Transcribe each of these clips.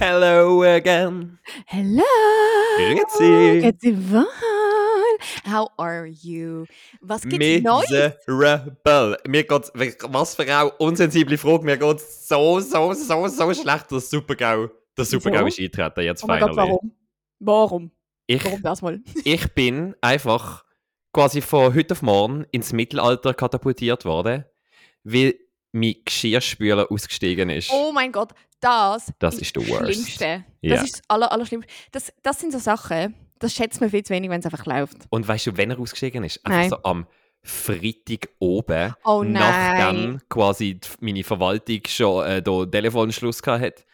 Hello again. Hello. Grüezi. Grüezi wohl. How are you? Was gibt's Neues? Miserable. Mir geht's, was für eine unsensible Frage, mir geht's so, so, so, so schlecht, dass Supergau, das Supergau ist eintreten, jetzt Oh finally. Gott, warum? Warum? Ich, Warum das mal? ich bin einfach quasi von heute auf morgen ins Mittelalter katapultiert worden, weil mein Geschirrspüler ausgestiegen ist. Oh mein Gott, das, Das ist the worst. Schlimmste. Ja. Das ist das aller, Allerschlimmste. Das, das sind so Sachen, das schätzt man viel zu wenig, wenn es einfach läuft. Und weißt du, wenn er ausgestiegen ist? Einfach Nein. so am Freitag oben, Oh nachdem quasi meine Verwaltung schon äh, da Telefonschluss gehabt hat.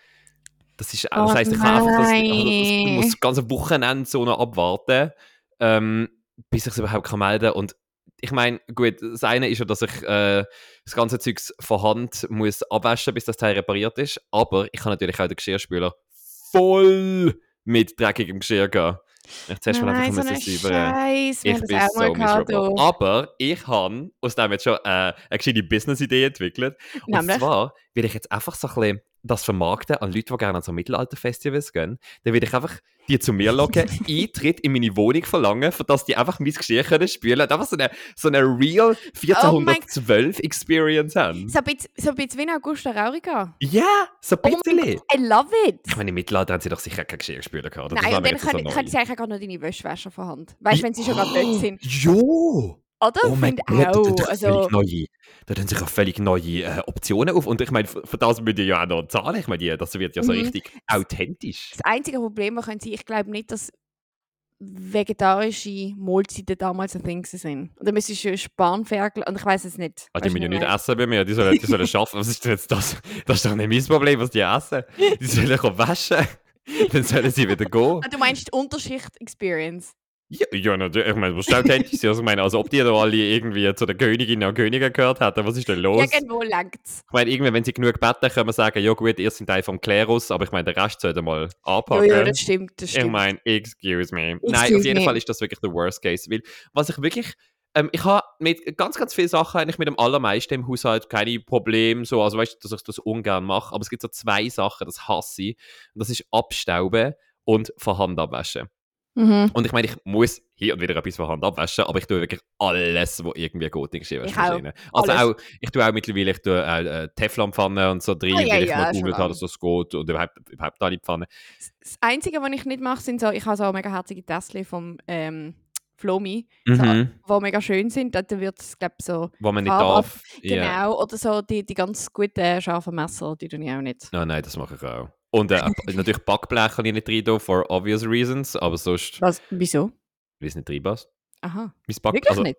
Das ist, das Oh heisst, ich kann einfach das, also, das, muss das ganze Wochenende so noch abwarten, ähm, bis ich es überhaupt kann melden kann. Und ich meine, gut, das eine ist ja, dass ich äh, das ganze Zeugs von Hand muss abwaschen, bis das Teil repariert ist. Aber ich kann natürlich auch den Geschirrspüler voll mit dreckigem Geschirr gehen. Ich zuerst mal einfach so ein. Scheiß. Ich bin so miserable. Aber ich habe aus dem jetzt schon äh, eine gescheite Business-Idee entwickelt. Und Nämlich? zwar will ich jetzt einfach so ein bisschen das vermarkten an Leute, die gerne an so Mittelalter-Festivals gehen. Dann will ich einfach die zu mir locken, Eintritt in meine Wohnung verlangen, für dass die einfach mein Geschirr können spülen und einfach so eine, so eine real Oh mein- 1412-Experience haben. So ein bisschen, so ein bisschen wie ein Augusta Raurica. Ja, so ein Oh bisschen. Gott, I love it. ich meine, im Mittelalter haben sie doch sicher kein Geschirr? Das Nein, und dann jetzt so können, können sie eigentlich auch noch deine Wäsche waschen von Hand. Weißt du, wenn sie schon gerade dort sind. Jo! Oder? Oh mein Gott, da auch. sich Also, völlig neue, da tun sich auch völlig neue äh, Optionen auf. Und ich meine, für, das müsst ihr ja auch noch zahlen. Ich meine, das wird ja so Mhm. richtig authentisch. das einzige Problem können sie, ich glaube nicht, dass vegetarische Mahlzeiten damals ein Ding sind. Und dann müsstest du Spanferkel, und ich weiß es nicht. Ah, die müssen ja nicht ich essen bei mir, die sollen, die sollen arbeiten. Was ist denn jetzt das? Das ist doch nicht mein Problem, was die essen. Die sollen kommen waschen. Dann sollen sie wieder gehen. Ah, Du meinst die Unterschicht-Experience? Ja, ja natürlich. Ich meine, was ist authentisch? Also, ich meine, als ob die da alle irgendwie zu den Königinnen und Königen gehört hätten. Was ist denn los? Irgendwo längt's. Ich meine, irgendwann, wenn sie genug beten, können wir sagen, ja gut, ihr seid Teil vom Klerus, aber ich meine, der Rest sollte mal Ja, anpacken. ja, das stimmt, das Ich stimmt. meine, excuse me. Nein, auf Excuse jeden me. Fall ist das wirklich der Worst Case. Weil, was ich wirklich. Ähm, ich habe mit ganz, ganz vielen Sachen eigentlich mit dem allermeisten im Haushalt keine Probleme. So, also weißt du, dass ich das ungern mache. Aber es gibt so zwei Sachen, das hasse ich. Und das ist Abstauben und von Hand abwaschen. Mhm. Und ich meine, ich muss hier und wieder etwas von Hand abwaschen, aber ich tue wirklich alles, was irgendwie geht in Geschirrwaschmaschine. Also Alles. auch, ich tue auch mittlerweile, ich tue auch äh, Teflonpfannen und so drin, Ah, ja, weil ich ja, mal schon gegoogelt habe, dass das geht und überhaupt, überhaupt alle Pfannen. Das Einzige, was ich nicht mache, sind so, ich habe so mega herzige Tässchen vom ähm, Flomi, Mhm. die mega schön sind. Dort wird es, glaube ich, so Wo man nicht darf. Genau, Ja. oder so die, die ganz guten scharfen Messer, die tue ich auch nicht. Nein, nein, das mache ich auch. Und äh, natürlich Backblech kann ich nicht rein for obvious reasons, aber sonst, Was? Wieso? weil es nicht reinpasst. Aha, Mein Back, wirklich also, nicht?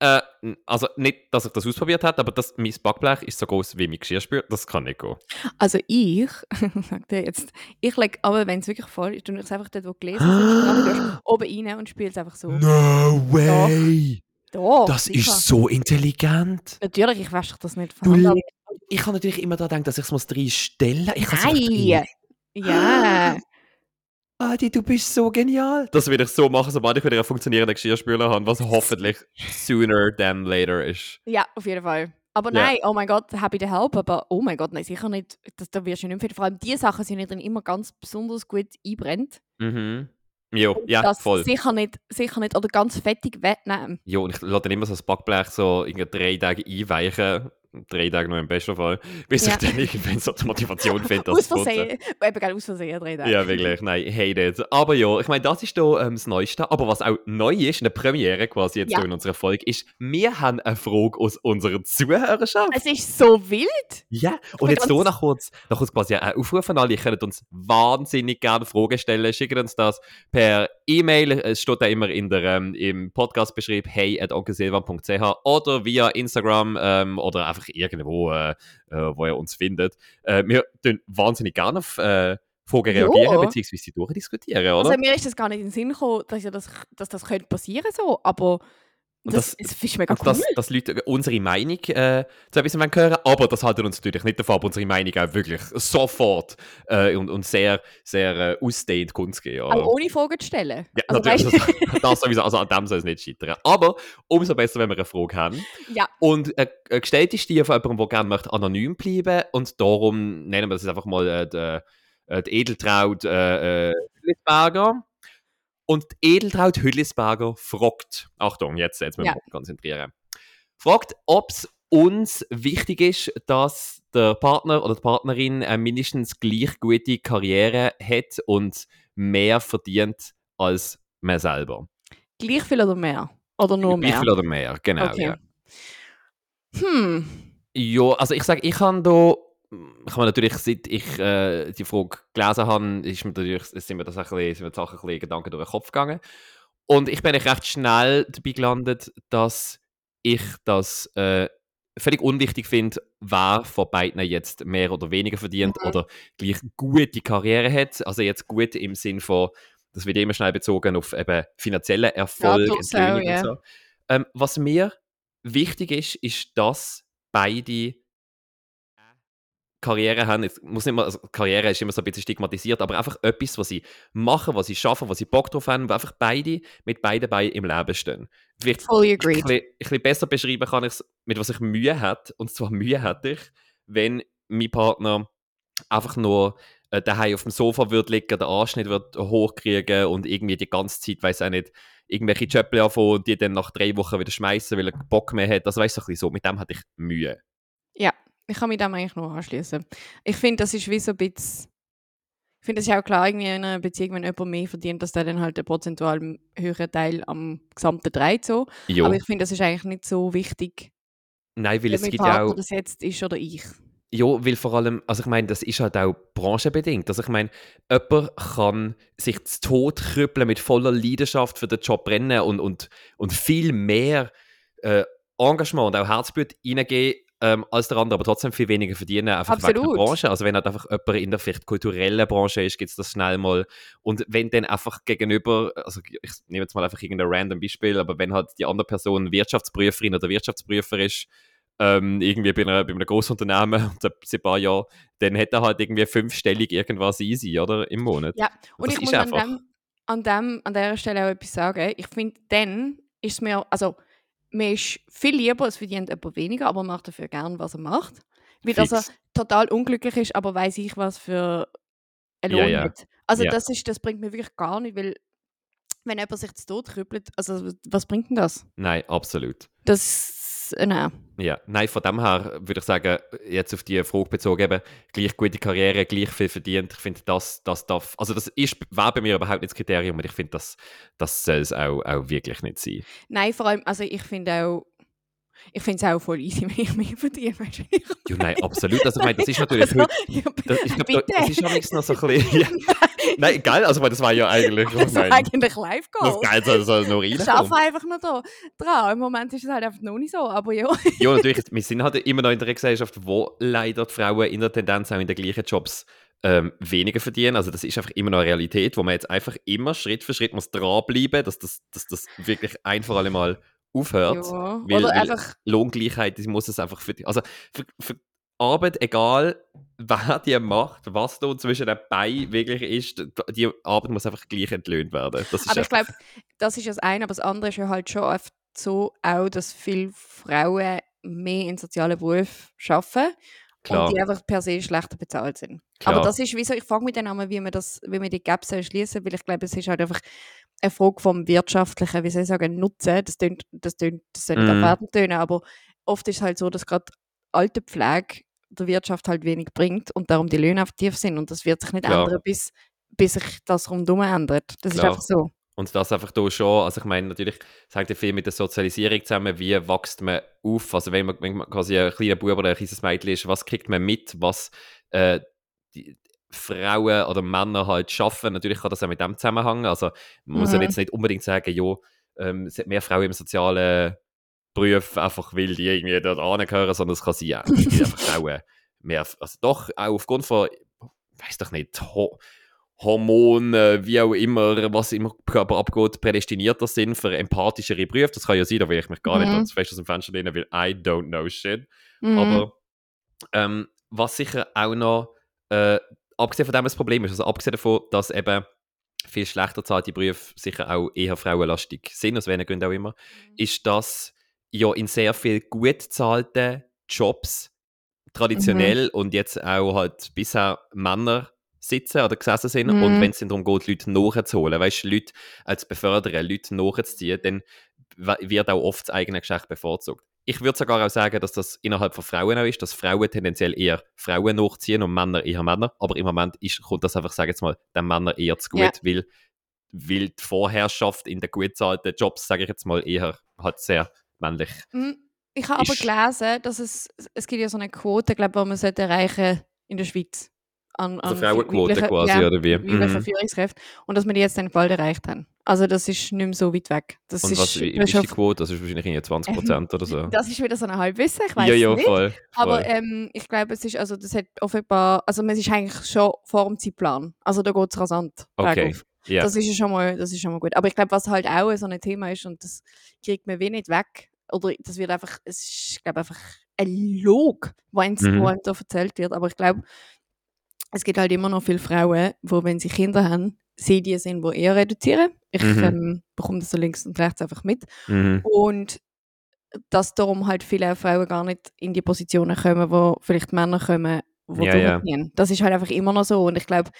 Äh, also nicht, dass ich das ausprobiert habe, aber das, mein Backblech ist so groß wie mein Geschirrspül, das kann nicht gehen. Also ich, sag dir jetzt, ich lege aber, wenn es wirklich voll ist, tue ich es einfach dort, wo gelesen ist, oben rein und spiele es einfach so. No way! Doch, Das sicher. ist so intelligent. Natürlich, ich wasche das nicht Du von le- Ich habe natürlich immer daran gedacht, dass ich es muss reinstellen Ich kann's einfach Nein! Ja, Adi, du bist so genial. Das will ich so machen, sobald ich wieder einen funktionierenden Geschirrspüler habe, was hoffentlich sooner than later ist. ja, auf jeden Fall. Aber Ja. nein, oh mein Gott, happy to help, aber oh mein Gott, nein, sicher nicht. Das, da wirst du nicht finden. Vor allem die Sachen sind nicht drin immer ganz besonders gut einbrennt. Mhm. Jo, Und ja, das voll. Sicher nicht, sicher nicht. Oder ganz fettig wegnehmen. Jo, und ich lasse dann immer so das Backblech so in drei Tage einweichen. Drei Tage noch im besten Fall. Bis Ja. ich dann irgendwann so die Motivation finde, das Aus zu putzen. Versehen. Eben, gell, aus Versehen drehen. Ja, wirklich. Nein, hate it. Aber ja, ich meine, das ist da ähm, das Neueste. Aber was auch neu ist, eine Premiere quasi jetzt Ja. in unserer Folge, ist, wir haben eine Frage aus unserer Zuhörerschaft. Es ist so wild. Ja, und jetzt ganz- noch kurz, noch kurz quasi einen Aufruf an alle. Ihr könnt uns wahnsinnig gerne Fragen stellen. Schickt uns das per E-Mail. Es steht da immer in der, ähm, im Podcast-Beschrieb hey at onkelsilvan.ch oder via Instagram ähm, oder einfach irgendwo, äh, äh, wo ihr uns findet. Äh, wir tun wahnsinnig gerne auf äh, Fragen Ja. reagieren bzw. sie durchdiskutieren, oder? Also mir ist das gar nicht in den Sinn gekommen, dass, ja das, dass das könnte passieren so, aber Und das, das, das ist mega cool. Dass, dass Leute unsere Meinung äh, zu etwas hören aber das halten uns natürlich nicht davon, unsere Meinung auch wirklich sofort äh, und, und sehr, sehr äh, ausdehnt kundzugeben. Auch ohne Fragen zu stellen? Ja, also, natürlich, das, das sowieso, also an dem soll es nicht scheitern. Aber umso besser, wenn wir eine Frage haben. Ja. Und äh, gestellt ist die von jemandem, der gerne möchte anonym bleiben und darum nennen wir das einfach mal äh, die, äh, die Edeltraut äh, äh, und Edeltraut Hüllisberger fragt, Achtung, jetzt, jetzt müssen wir ja. konzentrieren, fragt, ob es uns wichtig ist, dass der Partner oder die Partnerin eine mindestens gleich gute Karriere hat und mehr verdient als man selber. Gleich viel oder mehr? Oder nur mehr? Gleich viel oder mehr, genau. Okay. Ja. Hm. Ja, also ich sage, ich habe da ich habe natürlich, seit ich äh, die Frage gelesen habe, ist mir natürlich, sind mir das ein bisschen, sind mir Sachen ein bisschen Gedanken durch den Kopf gegangen. Und ich bin recht schnell dabei gelandet, dass ich das äh, völlig unwichtig finde, wer von beiden jetzt mehr oder weniger verdient mhm. oder gleich gute Karriere hat. Also jetzt gut im Sinn von, das wird immer schnell bezogen auf eben finanziellen Erfolg, ja, auch, ja. und so. Ähm, was mir wichtig ist, ist, dass beide Karriere haben, es muss nicht mal, also Karriere ist immer so ein bisschen stigmatisiert, aber einfach etwas, was sie machen, was sie schaffen, was sie Bock drauf haben, wo einfach beide mit beiden Beinen im Leben stehen. Vielleicht Fully agreed. Ein, ein bisschen besser beschreiben kann ich es, mit was ich Mühe hätte, und zwar Mühe hätte ich, wenn mein Partner einfach nur äh, daheim auf dem Sofa wird liegen, den Anschnitt wird hochkriegen und irgendwie die ganze Zeit, weiß auch nicht, irgendwelche Jöppel anfangen und die dann nach drei Wochen wieder schmeißen, weil er Bock mehr hat. Also weißt du, so, mit dem hatte ich Mühe. Ich kann mich dem eigentlich nur anschließen. Ich finde, das ist wie so ein bisschen. Ich finde, das ist auch klar, irgendwie in einer Beziehung, wenn jemand mehr verdient, dass der dann halt einen prozentual höheren Teil am gesamten trägt. So. Aber ich finde, das ist eigentlich nicht so wichtig. Nein, weil es gibt ja auch. das jetzt ist oder ich. Ja, weil vor allem, also ich meine, das ist halt auch branchenbedingt. Also ich meine, jemand kann sich zu Tod krüppeln mit voller Leidenschaft für den Job brennen und, und, und viel mehr äh, Engagement und auch Herzblut reingeben ähm, als der andere, aber trotzdem viel weniger verdienen, einfach Absolut. wegen der Branche. Also wenn halt einfach jemand in der vielleicht kulturellen Branche ist, gibt es das schnell mal. Und wenn dann einfach gegenüber, also ich nehme jetzt mal einfach irgendein random Beispiel, aber wenn halt die andere Person Wirtschaftsprüferin oder Wirtschaftsprüfer ist, ähm, irgendwie bei, einer, bei einem Großunternehmen und seit ein paar Jahren, dann hätte er halt irgendwie fünfstellig irgendwas easy, oder? Im Monat. Ja, und, und ich muss an, dem, an, dem, an dieser Stelle auch etwas sagen. Ich finde, dann ist es mir, also man ist viel lieber, es verdient jemand weniger, aber macht dafür gern, was er macht. Wie dass er total unglücklich ist, aber weiß ich, was für ein Lohn ja, ja. hat. Also ja. das, ist, das bringt mir wirklich gar nicht, weil wenn jemand sich zu Tod krüppelt, also was bringt denn das? Nein, absolut. Das äh, nein. Ja, nein, von dem her würde ich sagen, jetzt auf die Frage bezogen, eben, gleich gute Karriere, gleich viel verdient. Ich finde, das, das darf, also das ist, war bei mir überhaupt nicht das Kriterium und ich finde, das, das soll es auch, auch wirklich nicht sein. Nein, vor allem, also ich finde auch, ich finde es auch voll easy, wenn ich mehr verdiene. ja, nein, absolut. Also, ich meine, das ist natürlich also, heute, das, ich glaube, das ist am noch so ein bisschen. Ja. Nein, geil, also das war ja eigentlich. Das war eigentlich live -Goal. Das geil soll, soll noch rein. Ich arbeite einfach noch da dran. Im Moment ist es halt einfach noch nicht so, aber ja. ja, natürlich. Wir sind halt immer noch in der Gesellschaft, wo leider die Frauen in der Tendenz auch in den gleichen Jobs ähm, weniger verdienen. Also das ist einfach immer noch eine Realität, wo man jetzt einfach immer Schritt für Schritt muss dranbleiben, dass das, dass das wirklich ein für alle Mal aufhört. Ja. Weil, Oder einfach Lohngleichheit, die muss es einfach für, also für, für Arbeit, egal wer die macht, was da zwischen den Beinen wirklich ist, die Arbeit muss einfach gleich entlöhnt werden. aber ich glaube, das ist das eine, aber das andere ist ja halt schon oft so auch, dass viele Frauen mehr in sozialen Berufen arbeiten Klar. und die einfach per se schlechter bezahlt sind. Klar. Aber das ist wieso, ich frage mich dann einmal, wie man das, wie man die Gaps schließen, weil ich glaube, es ist halt einfach eine Frage vom wirtschaftlichen, wie soll ich sagen, Nutzen. Das tönt, das tönt, das soll nicht mm. abwertend tönen, aber oft ist es halt so, dass gerade alte Pflege der Wirtschaft halt wenig bringt und darum die Löhne auf tief sind und das wird sich nicht Klar. ändern, bis, bis sich das rundum ändert. Das Klar. ist einfach so. Und das einfach da schon, also ich meine, natürlich das hängt ja viel mit der Sozialisierung zusammen, wie wächst man auf, also wenn man, wenn man quasi ein kleiner Bub oder ein kleines Mädchen ist, was kriegt man mit, was äh, die Frauen oder Männer halt schaffen, natürlich kann das auch mit dem zusammenhängen, also man muss ja mhm. jetzt nicht unbedingt sagen, ja, ähm, es hat mehr Frauen im sozialen Beruf, einfach weil die irgendwie dort angehören, sondern es kann sein, ja, einfach Frauen mehr, also doch auch aufgrund von, weiß doch nicht, ho Hormone, wie auch immer, was im Körper abgeht, prädestinierter sind für empathischere Berufe. Das kann ja sein, da will ich mich gar mhm. nicht fest aus dem Fenster lehnen, weil I don't know shit. Mhm. Aber ähm, was sicher auch noch, äh, abgesehen von dem das Problem ist, also abgesehen davon, dass eben viel schlechter zahlte Berufe sicher auch eher frauenlastig sind, aus welchen Gründen auch immer, mhm. ist, dass ja in sehr viel gut zahlten Jobs traditionell mhm. und jetzt auch halt bisher Männer sitzen oder gesessen sind mhm. und wenn es darum geht, Leute nachzuholen, weißt du, Leute als befördern, Leute nachzuziehen, dann wird auch oft das eigene Geschlecht bevorzugt. Ich würde sogar auch sagen, dass das innerhalb von Frauen auch ist, dass Frauen tendenziell eher Frauen nachziehen und Männer eher Männer. Aber im Moment ist, kommt das einfach, sage jetzt mal, den Männern eher zu gut, ja. weil, weil die Vorherrschaft in den gut zahlten Jobs, sage ich jetzt mal, eher halt sehr männlich. Mhm. Ich habe aber gelesen, dass es, es gibt ja so eine Quote, glaube ich, die man sollte erreichen in der Schweiz an, an also Frauenquote quasi, ja, oder wie? Mhm. Führungskräfte. Und dass wir die jetzt dann bald erreicht haben. Also das ist nicht mehr so weit weg. Das und ist, was, wie, ist die Quote? Das ist wahrscheinlich 20 Prozent oder so. Das ist wieder so ein Halbwissen, ich weiß ja, ja, nicht. Voll, voll. Aber ähm, ich glaube, es ist, also das hat offenbar, also man ist eigentlich schon vor dem Zeitplan. Also da geht es rasant okay. Yeah. Das, ist ja schon mal, das ist schon mal gut. Aber ich glaube, was halt auch so ein Thema ist, und das kriegt man wenig weg, oder das wird einfach, es ist, ich glaube, einfach ein Log, wenn es mhm. da erzählt wird. Aber ich glaube, es gibt halt immer noch viele Frauen, wo wenn sie Kinder haben, sie die sind, die eher reduzieren. Ich mhm. ähm, bekomme das so links und rechts einfach mit. Mhm. Und dass darum halt viele Frauen gar nicht in die Positionen kommen, wo vielleicht Männer kommen, die ja, ja. Das ist halt einfach immer noch so. Und ich glaube,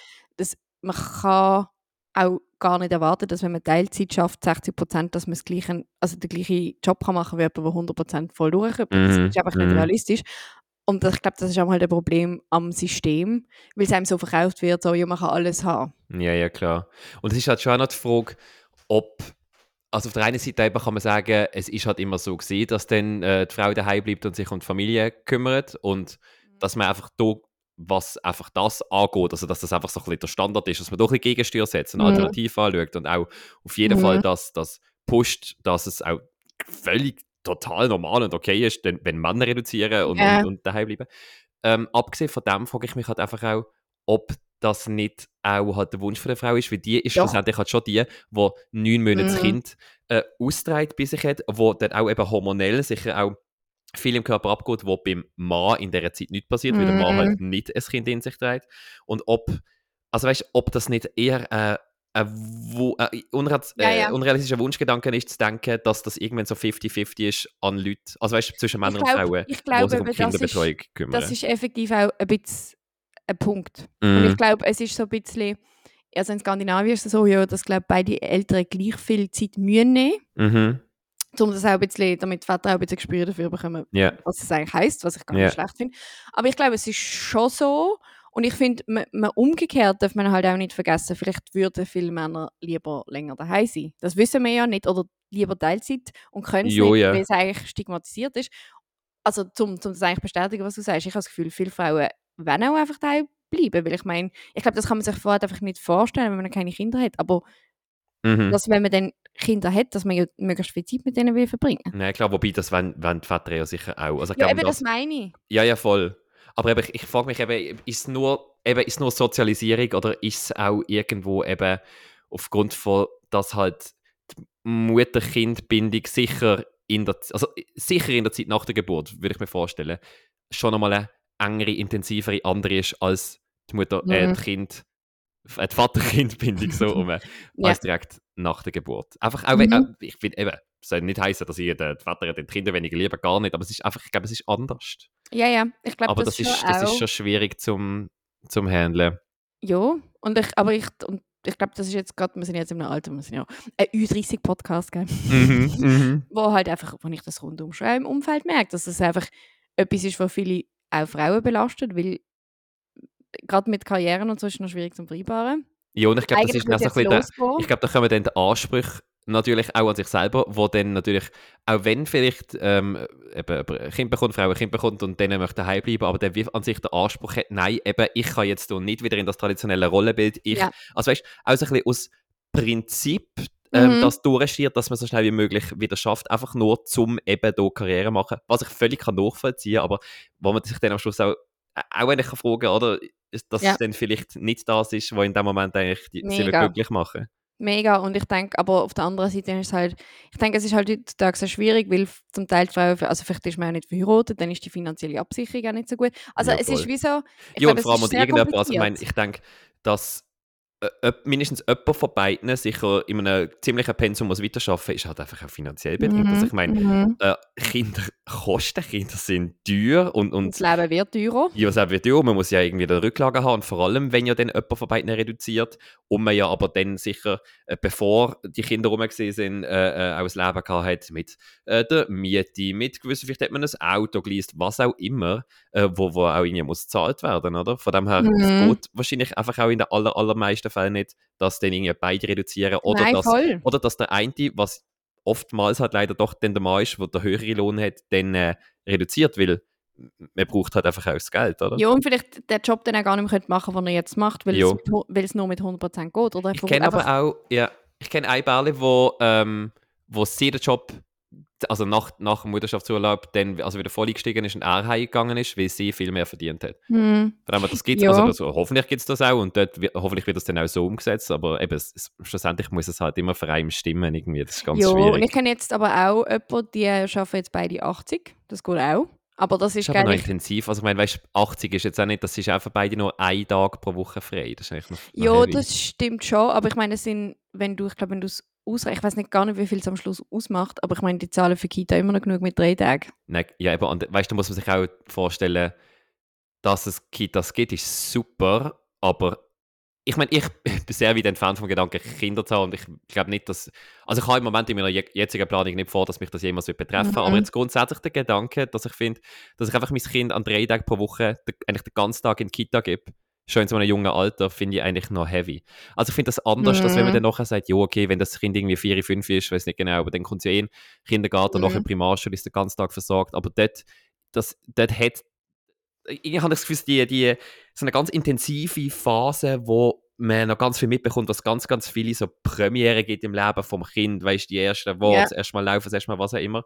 man kann auch gar nicht erwarten, dass wenn man Teilzeit schafft, 60 Prozent, dass man das gleiche, also den gleichen Job kann machen kann, wie jemand, der 100 Prozent voll durchkommt. Mhm. Das ist einfach nicht mhm. realistisch. Und ich glaube, das ist auch halt ein Problem am System, weil es einem so verkauft wird, so, ja, man kann alles haben. Ja, ja, klar. Und es ist halt schon auch noch die Frage, ob, also auf der einen Seite kann man sagen, es ist halt immer so gesehen, dass dann äh, die Frau daheim bleibt und sich um die Familie kümmert und dass man einfach da, was einfach das angeht, also dass das einfach so ein bisschen der Standard ist, dass man doch ein bisschen Gegensteuer setzt, eine mhm. Alternative anschaut und auch auf jeden mhm. Fall das, das pusht, dass es auch völlig total normal und okay ist, denn, wenn Männer reduzieren und, ja. und, und daheim bleiben. Ähm, abgesehen von dem frage ich mich halt einfach auch, ob das nicht auch halt der Wunsch von der Frau ist, weil die ist Doch. schlussendlich halt schon die, die neun Monate mhm. Kind äh, austreibt bei sich hat, wo dann auch eben hormonell sicher auch viel im Körper abgeht, wo beim Mann in dieser Zeit nicht passiert, mhm. weil der Mann halt mhm. nicht ein Kind in sich trägt. Und ob, also weißt, ob das nicht eher äh, ein, ein unreal ja, ja. Äh, unrealistischer Wunschgedanke ist zu denken, dass das irgendwann so 50-50 ist an Leuten, also weißt du, zwischen Männern und Frauen, ich glaube, die sich um Kinderbetreuung ist, kümmern. Das ist effektiv auch ein bisschen ein Punkt. Mm. Und ich mhm. glaube, es ist so ein bisschen, also in Skandinavien ist es so, ja, dass glaube beide Eltern gleich viel Zeit mühen nehmen. Mhm. Um das auch ein bisschen, damit die Väter auch ein bisschen Gespür dafür bekommen, yeah. was es eigentlich heisst, was ich gar nicht yeah. schlecht finde. Aber ich glaube, es ist schon so, und ich finde, man, man, umgekehrt darf man halt auch nicht vergessen, vielleicht würden viele Männer lieber länger daheim sein. Das wissen wir ja nicht. Oder lieber Teilzeit und können es nicht, ja. weil es eigentlich stigmatisiert ist. Also, zum, zum das eigentlich bestätigen, was du sagst, ich habe das Gefühl, viele Frauen wollen auch einfach daheim bleiben. Weil ich meine, ich glaube, das kann man sich vorher einfach nicht vorstellen, wenn man keine Kinder hat. Aber mhm. dass, wenn man dann Kinder hat, dass man ja möglichst viel Zeit mit denen will verbringen. Nein, klar, wobei das wollen, wollen die Väter ja sicher auch. Also, ja, eben, das, das meine ich. Ja, ja, voll. Aber eben, ich, ich frage mich eben, ist es nur, eben, ist nur Sozialisierung oder ist es auch irgendwo eben aufgrund von, dass halt die Mutter-Kind-Bindung sicher in der, also sicher in der Zeit nach der Geburt, würde ich mir vorstellen, schon einmal eine engere, intensivere andere ist als die Mutter, mhm. äh, die Kind, äh, die Vater-Kind-Bindung so um, ja. als direkt nach der Geburt. Einfach auch, mhm. ich finde eben, es soll nicht heißen, dass ich den Vater den Kinder weniger liebe, gar nicht, aber es ist einfach, ich glaube, es ist anders. Ja, ja, ich glaube, Aber das, das, ist, das ist schon schwierig zum, zum Handeln. Ja, und ich, aber ich, und ich glaube, das ist jetzt gerade, wir sind jetzt in einem Alter, wir sind ja ein Ü30-Podcast, gell? Mhm, mhm. wo halt einfach, wo ich das rundum schon im Umfeld merke, dass es einfach etwas ist, was viele auch Frauen belastet, weil gerade mit Karrieren und so ist es noch schwierig zu vereinbaren. Ja, und ich glaube, das ist noch so ein bisschen, ich glaube, da kommen dann die Ansprüche natürlich auch an sich selber, wo dann natürlich, auch wenn vielleicht ähm, eben ein Kind bekommt, Frau ein Kind bekommt und dann möchte daheim bleiben, aber der an sich den Anspruch hat, nein, eben, ich kann jetzt nicht wieder in das traditionelle Rollenbild, ich, ja. also weißt du, auch so ein bisschen aus Prinzip ähm, mhm. das durchsteht, dass man so schnell wie möglich wieder schafft, einfach nur zum eben hier Karriere machen, was ich völlig kann nachvollziehen, aber wo man sich dann am Schluss auch auch wenn ich fragen oder? Dass ja. es dann vielleicht nicht das ist, was in dem Moment eigentlich die, sie glücklich machen. Mega. Und ich denke, aber auf der anderen Seite ist es halt, ich denke, es ist halt heutzutage sehr schwierig, weil zum Teil die Frauen, also vielleicht ist man ja nicht verheiratet, dann ist die finanzielle Absicherung auch nicht so gut. Also ja, es ist wie so. Ja, glaube, und vor allem, und irgendjemand, also ich meine, ich denke, dass mindestens jemand von beiden sicher in einem ziemlichen Pensum muss weiterarbeiten, ist halt einfach auch finanziell bedingt. Mhm. Also ich meine, mhm. äh, Kinder kosten, Kinder sind teuer und, und das Leben wird teurer. Ja, das Leben wird teurer, man muss ja irgendwie eine Rücklage haben und vor allem, wenn ja dann jemand von beiden reduziert und man ja aber dann sicher, äh, bevor die Kinder rumgesehen sind, äh, äh, auch ein Leben gehabt hat mit äh, der Miete, mit gewissen, vielleicht hat man ein Auto geleast, was auch immer, äh, wo, wo auch irgendwie muss gezahlt werden, oder? Von dem her, mhm. es geht wahrscheinlich einfach auch in den aller, allermeisten Fällen nicht, dass dann irgendwie beide reduzieren oder, Nein, dass, oder dass der eine, was oftmals halt leider doch dann der Mann ist, der den höheren Lohn hat, dann äh, reduziert, weil man braucht halt einfach auch das Geld, oder? Ja, und vielleicht den Job dann auch gar nicht mehr machen was er jetzt macht, weil, es, weil es nur mit 100% geht, oder? Ich kenne aber auch, ja, ich kenne eine Bärle, wo, ähm, wo sie den Job also nach, nach dem Mutterschaftsurlaub dann also wieder voll eingestiegen ist und er heimgegangen ist, weil sie viel mehr verdient hat. Mhm. das gibt's, ja. also das, hoffentlich gibt es das auch und dort, hoffentlich wird das dann auch so umgesetzt, aber eben, es, es, schlussendlich muss es halt immer für einen stimmen irgendwie, das ist ganz jo, schwierig. und ich kenne jetzt aber auch jemanden, die arbeiten jetzt beide 80, das geht auch. Aber das ist, ist aber noch intensiv. Also, ich meine, weißt, 80 ist jetzt auch nicht, das ist auch für beide nur ein Tag pro Woche frei. Das ist eigentlich noch, noch Ja, heavy. das stimmt schon. Aber ich meine, es sind, wenn du, ich glaube, wenn du es ausreicht. Ich weiß nicht gar nicht, wie viel es am Schluss ausmacht, aber ich meine, die Zahlen für Kita immer noch genug mit drei Tagen. Nein, ja, aber und, weißt du, muss man sich auch vorstellen, dass es Kitas gibt, ist super, aber ich meine, ich bin sehr weit entfernt vom Gedanken, Kinder zu haben und ich glaube nicht, dass, also ich habe im Moment in meiner jetzigen Planung nicht vor, dass mich das jemals betreffen mhm. aber jetzt grundsätzlich der Gedanke, dass ich finde, dass ich einfach mein Kind an drei Tagen pro Woche eigentlich den ganzen Tag in die Kita gebe schon in so einem jungen Alter, finde ich eigentlich noch heavy. Also ich finde das anders, mhm. dass wenn man mhm. dann nachher sagt, ja, okay, wenn das Kind irgendwie 4, 5 ist, weiß nicht genau, aber dann kommt ja eh in Kindergarten, mhm. nachher Primarschule, ist den ganzen Tag versorgt, aber dort, das, dort hat, ich habe das Gefühl, die, die, so eine ganz intensive Phase, wo man noch ganz viel mitbekommt, was ganz, ganz viele so Premiere gibt im Leben vom Kind, weißt du, die ersten Worte, yeah. das erste Mal laufen, das erste Mal was auch immer,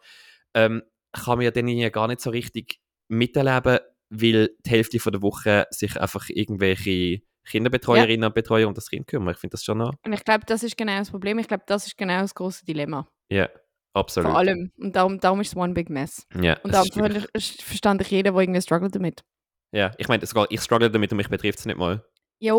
ähm, kann man ja dann gar nicht so richtig miterleben, weil die Hälfte von der Woche sich einfach irgendwelche Kinderbetreuerinnen ja. und Betreuer um das Kind kümmern. Ich finde das schon noch. Und ich glaube, das ist genau das Problem. Ich glaube, das ist genau das große Dilemma. Ja, absolut. Vor allem. Und darum, darum ist es one big mess. Ja, und darum verstand ich jeden, der irgendwie struggelt damit. Ja, ich meine, sogar ich struggle damit und mich betrifft es nicht mal. Ja.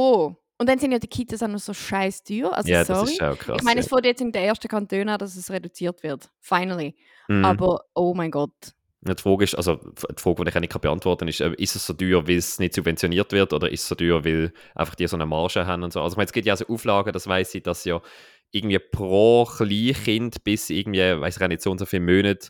Und dann sind ja die Kitas auch noch so scheiß teuer. Also, ja, sorry. das ist auch krass. Ich meine, es wurde jetzt in der ersten Kanton an, dass es reduziert wird. Finally. Mhm. Aber, oh mein Gott. Die Frage ist, also die Frage, die ich nicht beantworten kann, ist, äh, ist es so teuer, weil es nicht subventioniert wird oder ist es so teuer, weil einfach die so eine Marge haben und so. Also es gibt ja so Auflagen, das weiß ich, dass ja irgendwie pro Kleinkind bis irgendwie, weiß ich nicht, so und so viele Monate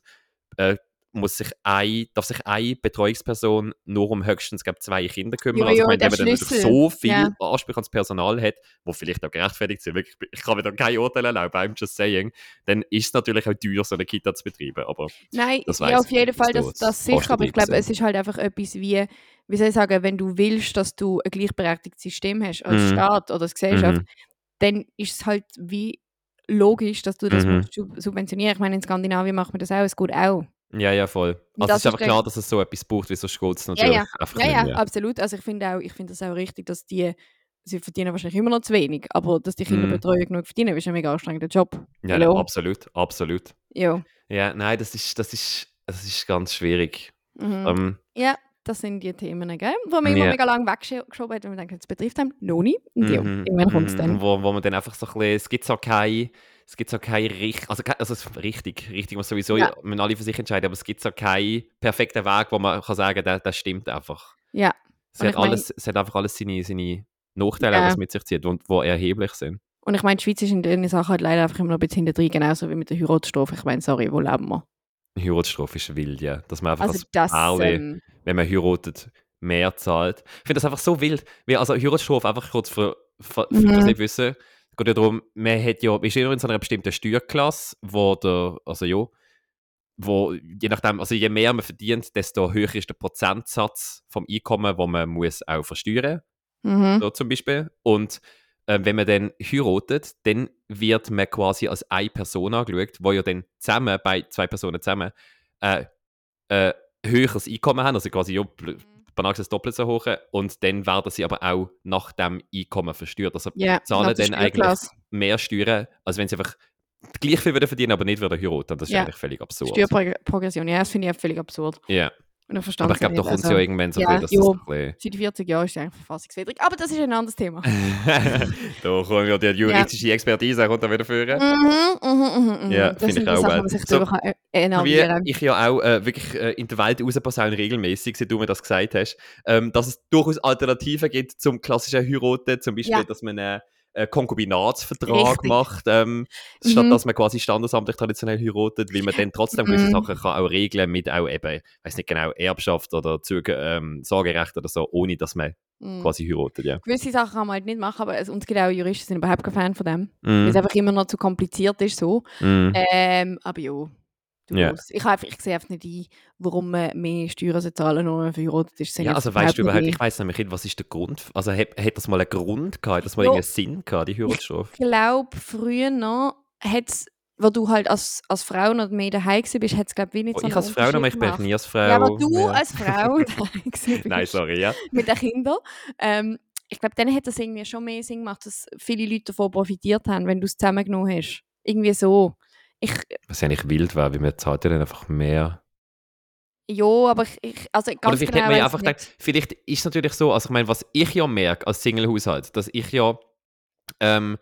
äh, muss sich ein, darf sich eine Betreuungsperson nur um höchstens glaub, zwei Kinder kümmern. Ja, also, ich meine, wenn man so viel ja. Anspruch ans Personal hat, wo vielleicht auch gerechtfertigt sind, wirklich, ich kann mir da kein Urteil erlauben, I'm just saying, dann ist es natürlich auch teuer, so eine Kita zu betreiben. Aber Nein, das ja, auf jeden Fall, das, das sicher, aber ich glaube, es ist halt einfach etwas wie, wie soll ich sagen, wenn du willst, dass du ein gleichberechtigtes System hast als mhm. Staat oder als Gesellschaft, mhm. dann ist es halt wie logisch, dass du das mhm. subventionierst. Ich meine, in Skandinavien macht man das auch, es geht auch. Ja, ja, voll. Also es ist einfach klar, dass es so etwas braucht, wie so Schulz natürlich. Ja, ja, einfach ja, ja absolut. Also ich finde auch, ich finde das auch richtig, dass die, sie verdienen wahrscheinlich immer noch zu wenig, aber dass die Kinderbetreuer mm. genug verdienen, ist ein mega anstrengender Job. Ja, ja, absolut, absolut. Ja. Ja, nein, das ist, das ist, das ist ganz schwierig. Mhm. Ähm, ja, das sind die Themen, gell? wo man yeah. immer mega lange weggeschoben hat und man denkt, es betrifft einem noch nicht. Und ja, mhm. irgendwann kommt es dann. Wo, wo man dann einfach so ein bisschen, es gibt so keine es gibt so keine richtig, also, also richtig, richtig muss sowieso, ja. man alle für sich entscheiden, aber es gibt so keinen perfekten Weg, wo man kann sagen, der, der stimmt einfach. Ja. Es hat, alles, es hat einfach alles seine, seine Nachteile, ja. was mit sich zieht, und, die erheblich sind. Und ich meine, die Schweiz ist in den Sachen halt leider einfach immer noch ein bisschen hinter drin, genauso wie mit der Heiratsstrafe. Ich meine, sorry, wo leben wir? Heiratsstrafe ist wild, ja. Dass man einfach also als das, Paarle, ähm, wenn man heiratet, mehr zahlt. Ich finde das einfach so wild. Wie, also Heiratsstrafe, einfach kurz für, für, für mhm. das nicht wissen, geht ja darum, man hat ja, ist immer in so einer bestimmten Steuerklasse, wo der, also ja, wo je nachdem, also je mehr man verdient, desto höher ist der Prozentsatz vom Einkommen, wo man muss auch versteuern, mhm. so zum Beispiel. Und äh, wenn man dann heiratet, dann wird man quasi als eine Person angeschaut, wo ja dann zusammen, bei zwei Personen zusammen, äh, äh, höheres Einkommen haben, also quasi ja, gesagt doppelt so hoch und dann werden sie aber auch nach dem Einkommen versteuert. Also Ja, zahlen dann eigentlich mehr Steuern, als wenn sie einfach gleich viel würden verdienen, aber nicht würden heiraten. Das ist Ja. eigentlich völlig absurd. Steuerprogression, ja, das finde ich auch völlig absurd. Ja, Und ich aber ich glaube, da kommt es ja irgendwann so ja, bisschen, dass jo. das ein Seit 40 Jahren ist es eigentlich verfassungswidrig. Aber das ist ein anderes Thema. da kommen wir die juristische Expertise kommt da wieder führen. Mhm, mhm, mhm, mhm. Ja, das finde sind ich auch Sachen, So, äh, Wie ich ja auch äh, wirklich äh, in der Welt rausposaunen regelmäßig, seit du mir das gesagt hast, ähm, dass es durchaus Alternativen gibt zum klassischen Heiraten, zum Beispiel, Ja. dass man einen äh, Konkubinatsvertrag Richtig. macht, ähm, statt Mhm. dass man quasi standesamtlich traditionell heiratet, weil man dann trotzdem gewisse Mhm. Sachen kann auch regeln mit auch eben, weiß nicht genau, Erbschaft oder Züge, ähm, Sorgerecht oder so, ohne dass man Mhm. quasi heiratet, ja. Gewisse Sachen kann man halt nicht machen, aber es, uns auch Juristen, sind überhaupt kein Fan von dem. Weil Mm, es einfach immer noch zu kompliziert ist. So. Ähm, aber ja, Ja. musst. Ich, habe einfach- ich sehe einfach nicht ein, warum man mehr Steuern zahlen nur verheiratet ist. Ja, also weißt du überhaupt, ich weiß nämlich nicht, was ist der Grund? Also hat, hat das mal einen Grund gehabt? Hat das mal Ja. irgendeinen Sinn gehabt, die Heiratsstrafe? Ich glaube, früher noch hat es, wo du halt als, als Frau noch mehr daheim bist, hat es glaube ich nicht Oh, so ich als Frau noch, ich bin nie als Frau. Ja, aber du mehr. als Frau daheim bist Nein, sorry, ja. mit den Kindern. Ähm, ich glaube, dann hat das irgendwie schon mehr Sinn gemacht, dass viele Leute davon profitiert haben, wenn du es zusammengenommen hast. Irgendwie so. Ich, Was ja nicht wild war, weil man zahlt ja dann einfach mehr. ja, aber ich, ich also Oder ganz vielleicht genau hat man ja einfach gedacht, vielleicht ist es natürlich so, also ich meine, was ich ja merke als Single-Haushalt, dass ich ja, ähm,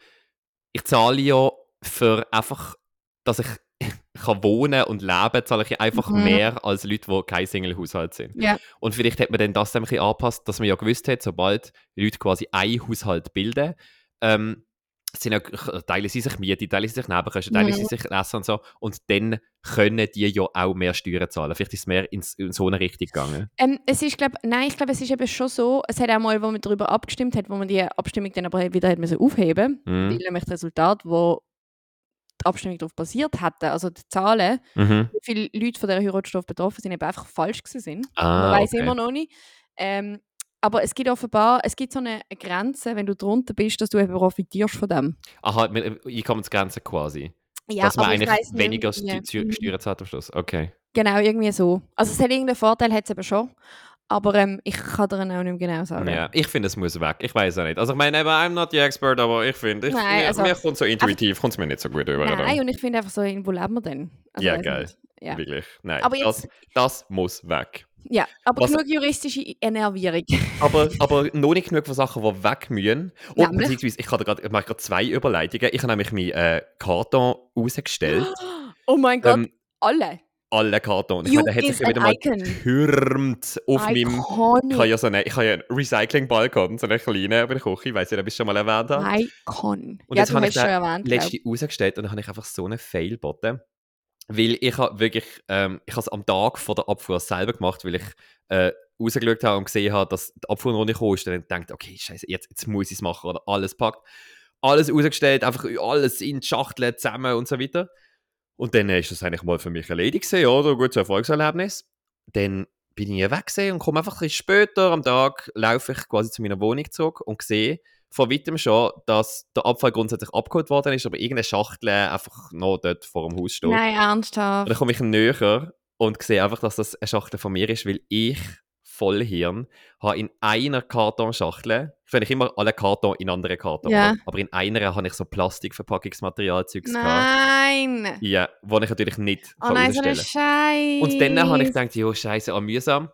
ich zahle ja für einfach, dass ich kann wohnen und leben, zahle ich einfach Mhm. mehr als Leute, die kein Single-Haushalt sind. Ja. Und vielleicht hat man dann das dann ein bisschen angepasst, dass man ja gewusst hat, sobald Leute quasi einen Haushalt bilden, ähm, sind ja, teilen sie sich Miete, teilen sie sich Nebenkosten, teilen Mhm. sie sich Essen und so. Und dann können die ja auch mehr Steuern zahlen. Vielleicht ist es mehr in, in so eine Richtung gegangen. Ähm, es ist, glaub, nein, ich glaube, es ist eben schon so, es hat auch mal, wo man darüber abgestimmt hat, wo man die Abstimmung dann aber wieder hat müssen aufheben Mhm. weil nämlich das Resultat, wo die Abstimmung darauf basiert hatte, also die Zahlen, Mhm. wie viele Leute von dieser Heiratsstrafe betroffen sind, eben einfach falsch gewesen sind. Ah, man weiß okay. immer noch nicht. Ähm, aber es gibt offenbar, es gibt so eine Grenze, wenn du drunter bist, dass du eben profitierst von dem. Aha, mit äh, Einkommensgrenze quasi. Ja, Dass man eigentlich weniger Steu- Mhm. Steuern zahlt am Schluss. Okay. Genau, irgendwie so. Also es hat irgendeinen Vorteil, hat es eben schon. Aber ähm, ich kann dir auch nicht mehr genau sagen. Ja, ich finde, es muss weg. Ich weiß auch nicht. Also ich meine, eben, I'm not the expert, aber ich finde, ich, Nein, mir, also- mir kommt so intuitiv, kommt es mir nicht so gut über. Nein, und ich finde einfach so, wo leben wir denn? Also, Ja, geil. Ja. Wirklich. Nein, Aber das, jetzt- das muss weg. Ja, aber Was- genug juristische Enervierung. Aber, aber noch nicht genug von Sachen, die weg müssen. Und Nämlich? beziehungsweise, ich, habe grad- ich mache gerade zwei Überleitungen. Ich habe nämlich meinen äh, Karton rausgestellt. Oh mein Gott, ähm, alle. alle Karton. Ich meine, der hat sich ja wieder mal getürmt auf meinem... Ich Iconic. habe ja so einen, ich habe ja einen Recycling-Balkon, so einen kleinen über der Küche. Ich weiß nicht, ob ich es schon mal erwähnt habe. Icon. Und ja, jetzt habe ich schon den erwähnt, glaub. letzte rausgestellt und dann habe ich einfach so einen Fail geboten. Weil ich habe wirklich, ähm, ich habe es am Tag vor der Abfuhr selber gemacht, weil ich äh, rausgeschaut habe und gesehen habe, dass die Abfuhr noch nicht gekommen ist. Und dann gedacht, okay, scheiße, jetzt, jetzt muss ich es machen oder alles packt. Alles rausgestellt, einfach alles in die Schachteln zusammen und so weiter. Und dann ist das eigentlich mal für mich erledigt gewesen, oder? Gutes Erfolgserlebnis. Dann bin ich weg und komme einfach ein bisschen später am Tag, laufe ich quasi zu meiner Wohnung zurück und sehe von weitem schon, dass der Abfall grundsätzlich abgeholt worden ist, aber irgendeine Schachtel einfach noch dort vor dem Haus steht. Nein, Und ernsthaft. dann komme ich näher und sehe einfach, dass das eine Schachtel von mir ist, weil ich voll Hirn habe in einer Kartonschachtel, ich finde ich immer alle Karton in anderen Karton, oder? aber in einer habe ich so Plastikverpackungsmaterialzeugs gehabt. Nein. Ja, wo ich natürlich nicht Oh nein, so eine Scheiße. und dann habe ich gedacht, jo, scheiße, auch mühsam.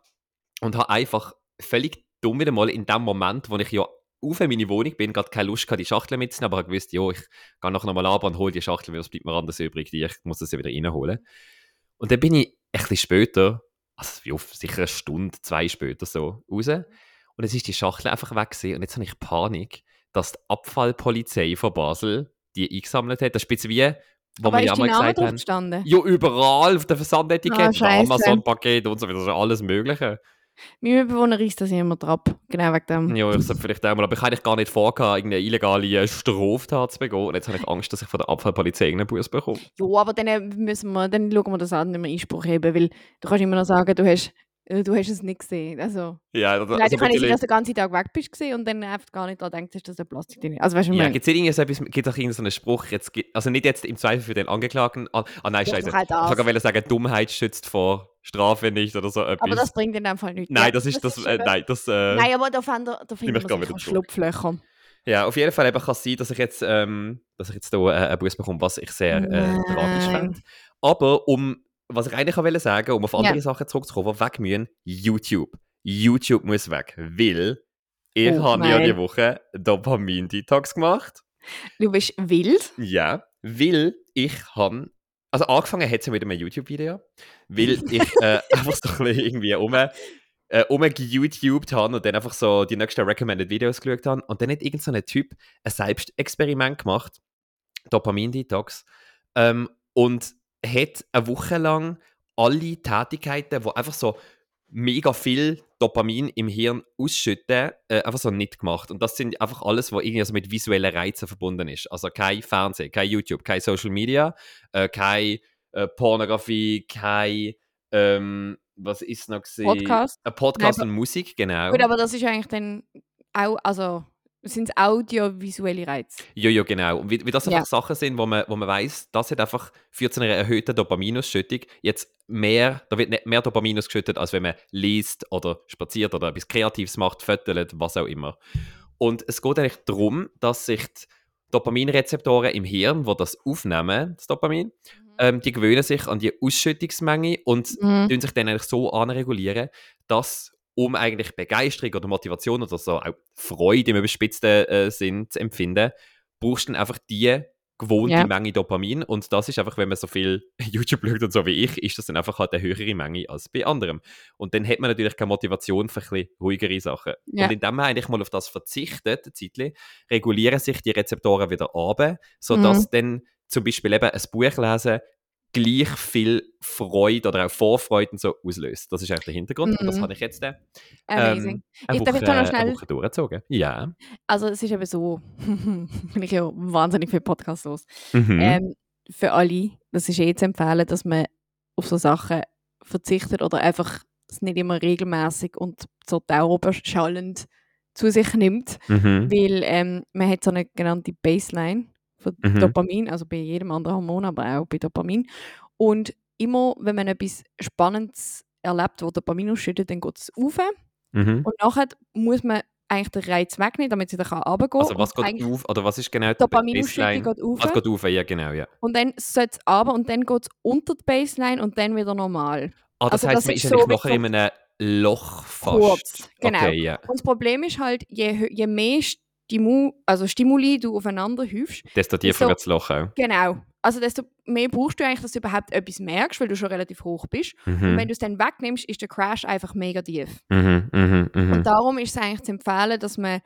Und habe einfach völlig dumm wieder mal in dem Moment, wo ich ja auf in meine Wohnung bin, gerade keine Lust gehabt, die Schachtel mitzunehmen, aber habe gewusst, jo, ich gehe nachher nochmal ab und hole die Schachtel, weil es bleibt mir anders übrig, die ich muss das ja wieder reinholen. Und dann bin ich ein bisschen später, also wie oft, sicher eine Stunde, zwei später so, raus. Und jetzt ist die Schachtel einfach weg gewesen. und jetzt habe ich Panik, dass die Abfallpolizei von Basel die eingesammelt hat. Das ist ein wie, wo Aber wir ja mal gesagt haben, gestanden? ja, überall auf der Versandetikette, Ah, oh, scheisse. Amazon-Paket und so weiter, das ist alles Mögliche. Mein Bewohner ist das immer drauf. Genau wegen dem. Ja, ich sollte vielleicht einmal, aber ich habe eigentlich gar nicht vorgehabt, irgendeine illegale Straftat zu begehen. Und jetzt habe ich Angst, dass ich von der Abfallpolizei irgendeinen Bus bekomme. Ja, aber dann, äh, müssen wir, dann schauen wir das an, wenn wir Einspruch heben, weil du kannst immer noch sagen, du hast du hast es nicht gesehen. Also, ja, also, Nein, also kann ich sein, dass du den ganzen Tag weg bist und dann einfach gar nicht daran denkst, dass das Plastik drin ist. Also, weißt du, ja, gibt es so auch irgendeinen Spruch, jetzt, also nicht jetzt im Zweifel für den Angeklagten, ah, ah nein, scheiße. Halt ich wollte sagen, Dummheit schützt vor Strafe nicht oder so etwas. Aber das bringt in dem Fall nichts. Nein, das ist das, das, äh, nein, das äh, Nein, aber da finde da find ich man Schlupflöcher. Ja, auf jeden Fall eben kann es sein, dass ich jetzt, ähm, dass ich jetzt hier äh, einen Bus bekomme, was ich sehr äh, tragisch finde. Aber um, was ich eigentlich will sagen, um auf andere ja. Sachen zurückzukommen, die weg müssen, YouTube. YouTube muss weg, weil ich oh, habe ja die Woche Dopamin-Detox gemacht. Du bist wild? Ja, weil ich habe also angefangen hat es ja mit einem YouTube-Video, weil ich äh, einfach so ein bisschen irgendwie um, äh, umgeYouTubed habe und dann einfach so die nächsten Recommended Videos geschaut habe. Und dann hat irgend so ein Typ ein Selbstexperiment gemacht, Dopamin-Detox, ähm, und hat eine Woche lang alle Tätigkeiten, die einfach so mega viel Dopamin im Hirn ausschütten, äh, einfach so nicht gemacht. Und das sind einfach alles, was irgendwie so mit visuellen Reizen verbunden ist. Also kein Fernsehen, kein YouTube, kein Social Media, äh, kein äh, Pornografie, kein ähm, was ist noch gesehen? Podcast. Ein Podcast Nein, und Musik, genau. Gut, aber das ist eigentlich dann auch, also sind es audiovisuelle Reize. Ja, ja, genau. Und wie, wie das einfach ja. Sachen sind, wo man, wo man weiß, das hat einfach führt zu einer erhöhten Dopaminausschüttung. Jetzt mehr, da wird nicht mehr Dopamin ausgeschüttet, als wenn man liest oder spaziert oder etwas Kreatives macht, fötelt, was auch immer. Und es geht eigentlich darum, dass sich die Dopaminrezeptoren im Hirn, wo das aufnehmen, das Dopamin, mhm ähm, die gewöhnen sich an die Ausschüttungsmenge und mhm. sich dann eigentlich so anregulieren, dass um eigentlich Begeisterung oder Motivation oder so auch Freude im überspitzten äh, Sinn zu empfinden, brauchst du dann einfach die gewohnte ja. Menge Dopamin und das ist einfach, wenn man so viel YouTube schaut und so wie ich, ist das dann einfach halt eine höhere Menge als bei anderem. Und dann hat man natürlich keine Motivation für ein bisschen ruhigere Sachen. Ja. Und indem man eigentlich mal auf das verzichtet, Zeitli, regulieren sich die Rezeptoren wieder ab, sodass mhm. dann zum Beispiel eben ein Buch lesen gleich viel Freude oder auch Vorfreude und so auslöst. Das ist eigentlich der Hintergrund. Mhm. Und das mhm. habe ich jetzt äh, ähm, eine, Woche, noch schnell... eine Woche durchgezogen. Ja. Also es ist eben so, bin ich ja wahnsinnig viel Podcast los. Mhm. Ähm, für alle, das ist eh zu empfehlen, dass man auf so Sachen verzichtet oder einfach es nicht immer regelmäßig und so dauerschallend zu sich nimmt, mhm. weil ähm, man hat so eine genannte Baseline von mhm. Dopamin, also bei jedem anderen Hormon, aber auch bei Dopamin. Und immer, wenn man etwas Spannendes erlebt, wo Dopamin ausschüttet, dann geht es rauf. Mhm. Und nachher muss man eigentlich den Reiz wegnehmen, damit sie dann runtergehen kann. Also was geht auf, oder was ist genau die Dopaminausschüttung geht auf. Was geht auf, ja genau, ja. Und dann sollte es runter und dann geht es unter die Baseline und dann wieder normal. Ah, das also, heisst, das man ist, ist so nachher in einem Loch fast. Kurz, genau. Okay, yeah. Und das Problem ist halt, je, je mehr Stimu also Stimuli du aufeinander häufst. Desto tiefer wird das Loch auch. Genau. Also desto mehr brauchst du eigentlich, dass du überhaupt etwas merkst, weil du schon relativ hoch bist. Mhm. Und wenn du es dann wegnimmst, ist der Crash einfach mega tief. Mhm, mh, mh. Und darum ist es eigentlich zu empfehlen, dass man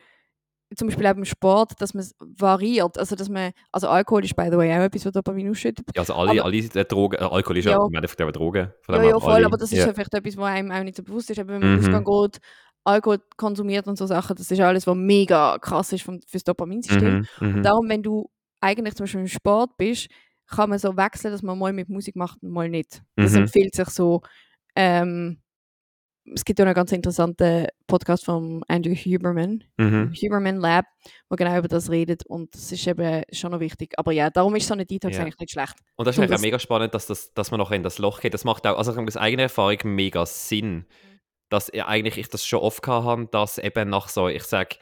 zum Beispiel auch beim Sport, dass man es variiert. Also, dass man, also Alkohol ist by the way auch etwas, was Dopamin ausschüttet. Ja, also alle, aber, alle Drogen, äh, Alkohol ist ja, ja im Endeffekt auch Drogen. Ja, ja, voll, alle. aber das ist ja. vielleicht etwas, was einem auch nicht so bewusst ist. Aber wenn man mhm. Geht, Alkohol konsumiert und so Sachen, das ist alles, was mega krass ist fürs Dopaminsystem. Mhm, und mhm. darum, wenn du eigentlich zum Beispiel im Sport bist, kann man so wechseln, dass man mal mit Musik macht und mal nicht. Das mhm. empfiehlt sich so. Ähm, es gibt auch einen ganz interessanten Podcast von Andrew Huberman, mhm. Huberman Lab, wo genau über das redet und das ist eben schon noch wichtig. Aber ja, darum ist so eine Detox ja. eigentlich nicht schlecht. Und das ist eigentlich auch mega spannend, dass, das, dass man noch in das Loch geht. Das macht auch, also aus eigener Erfahrung mega Sinn. Mhm dass eigentlich ich das schon oft hatte, dass eben nach so, ich sage,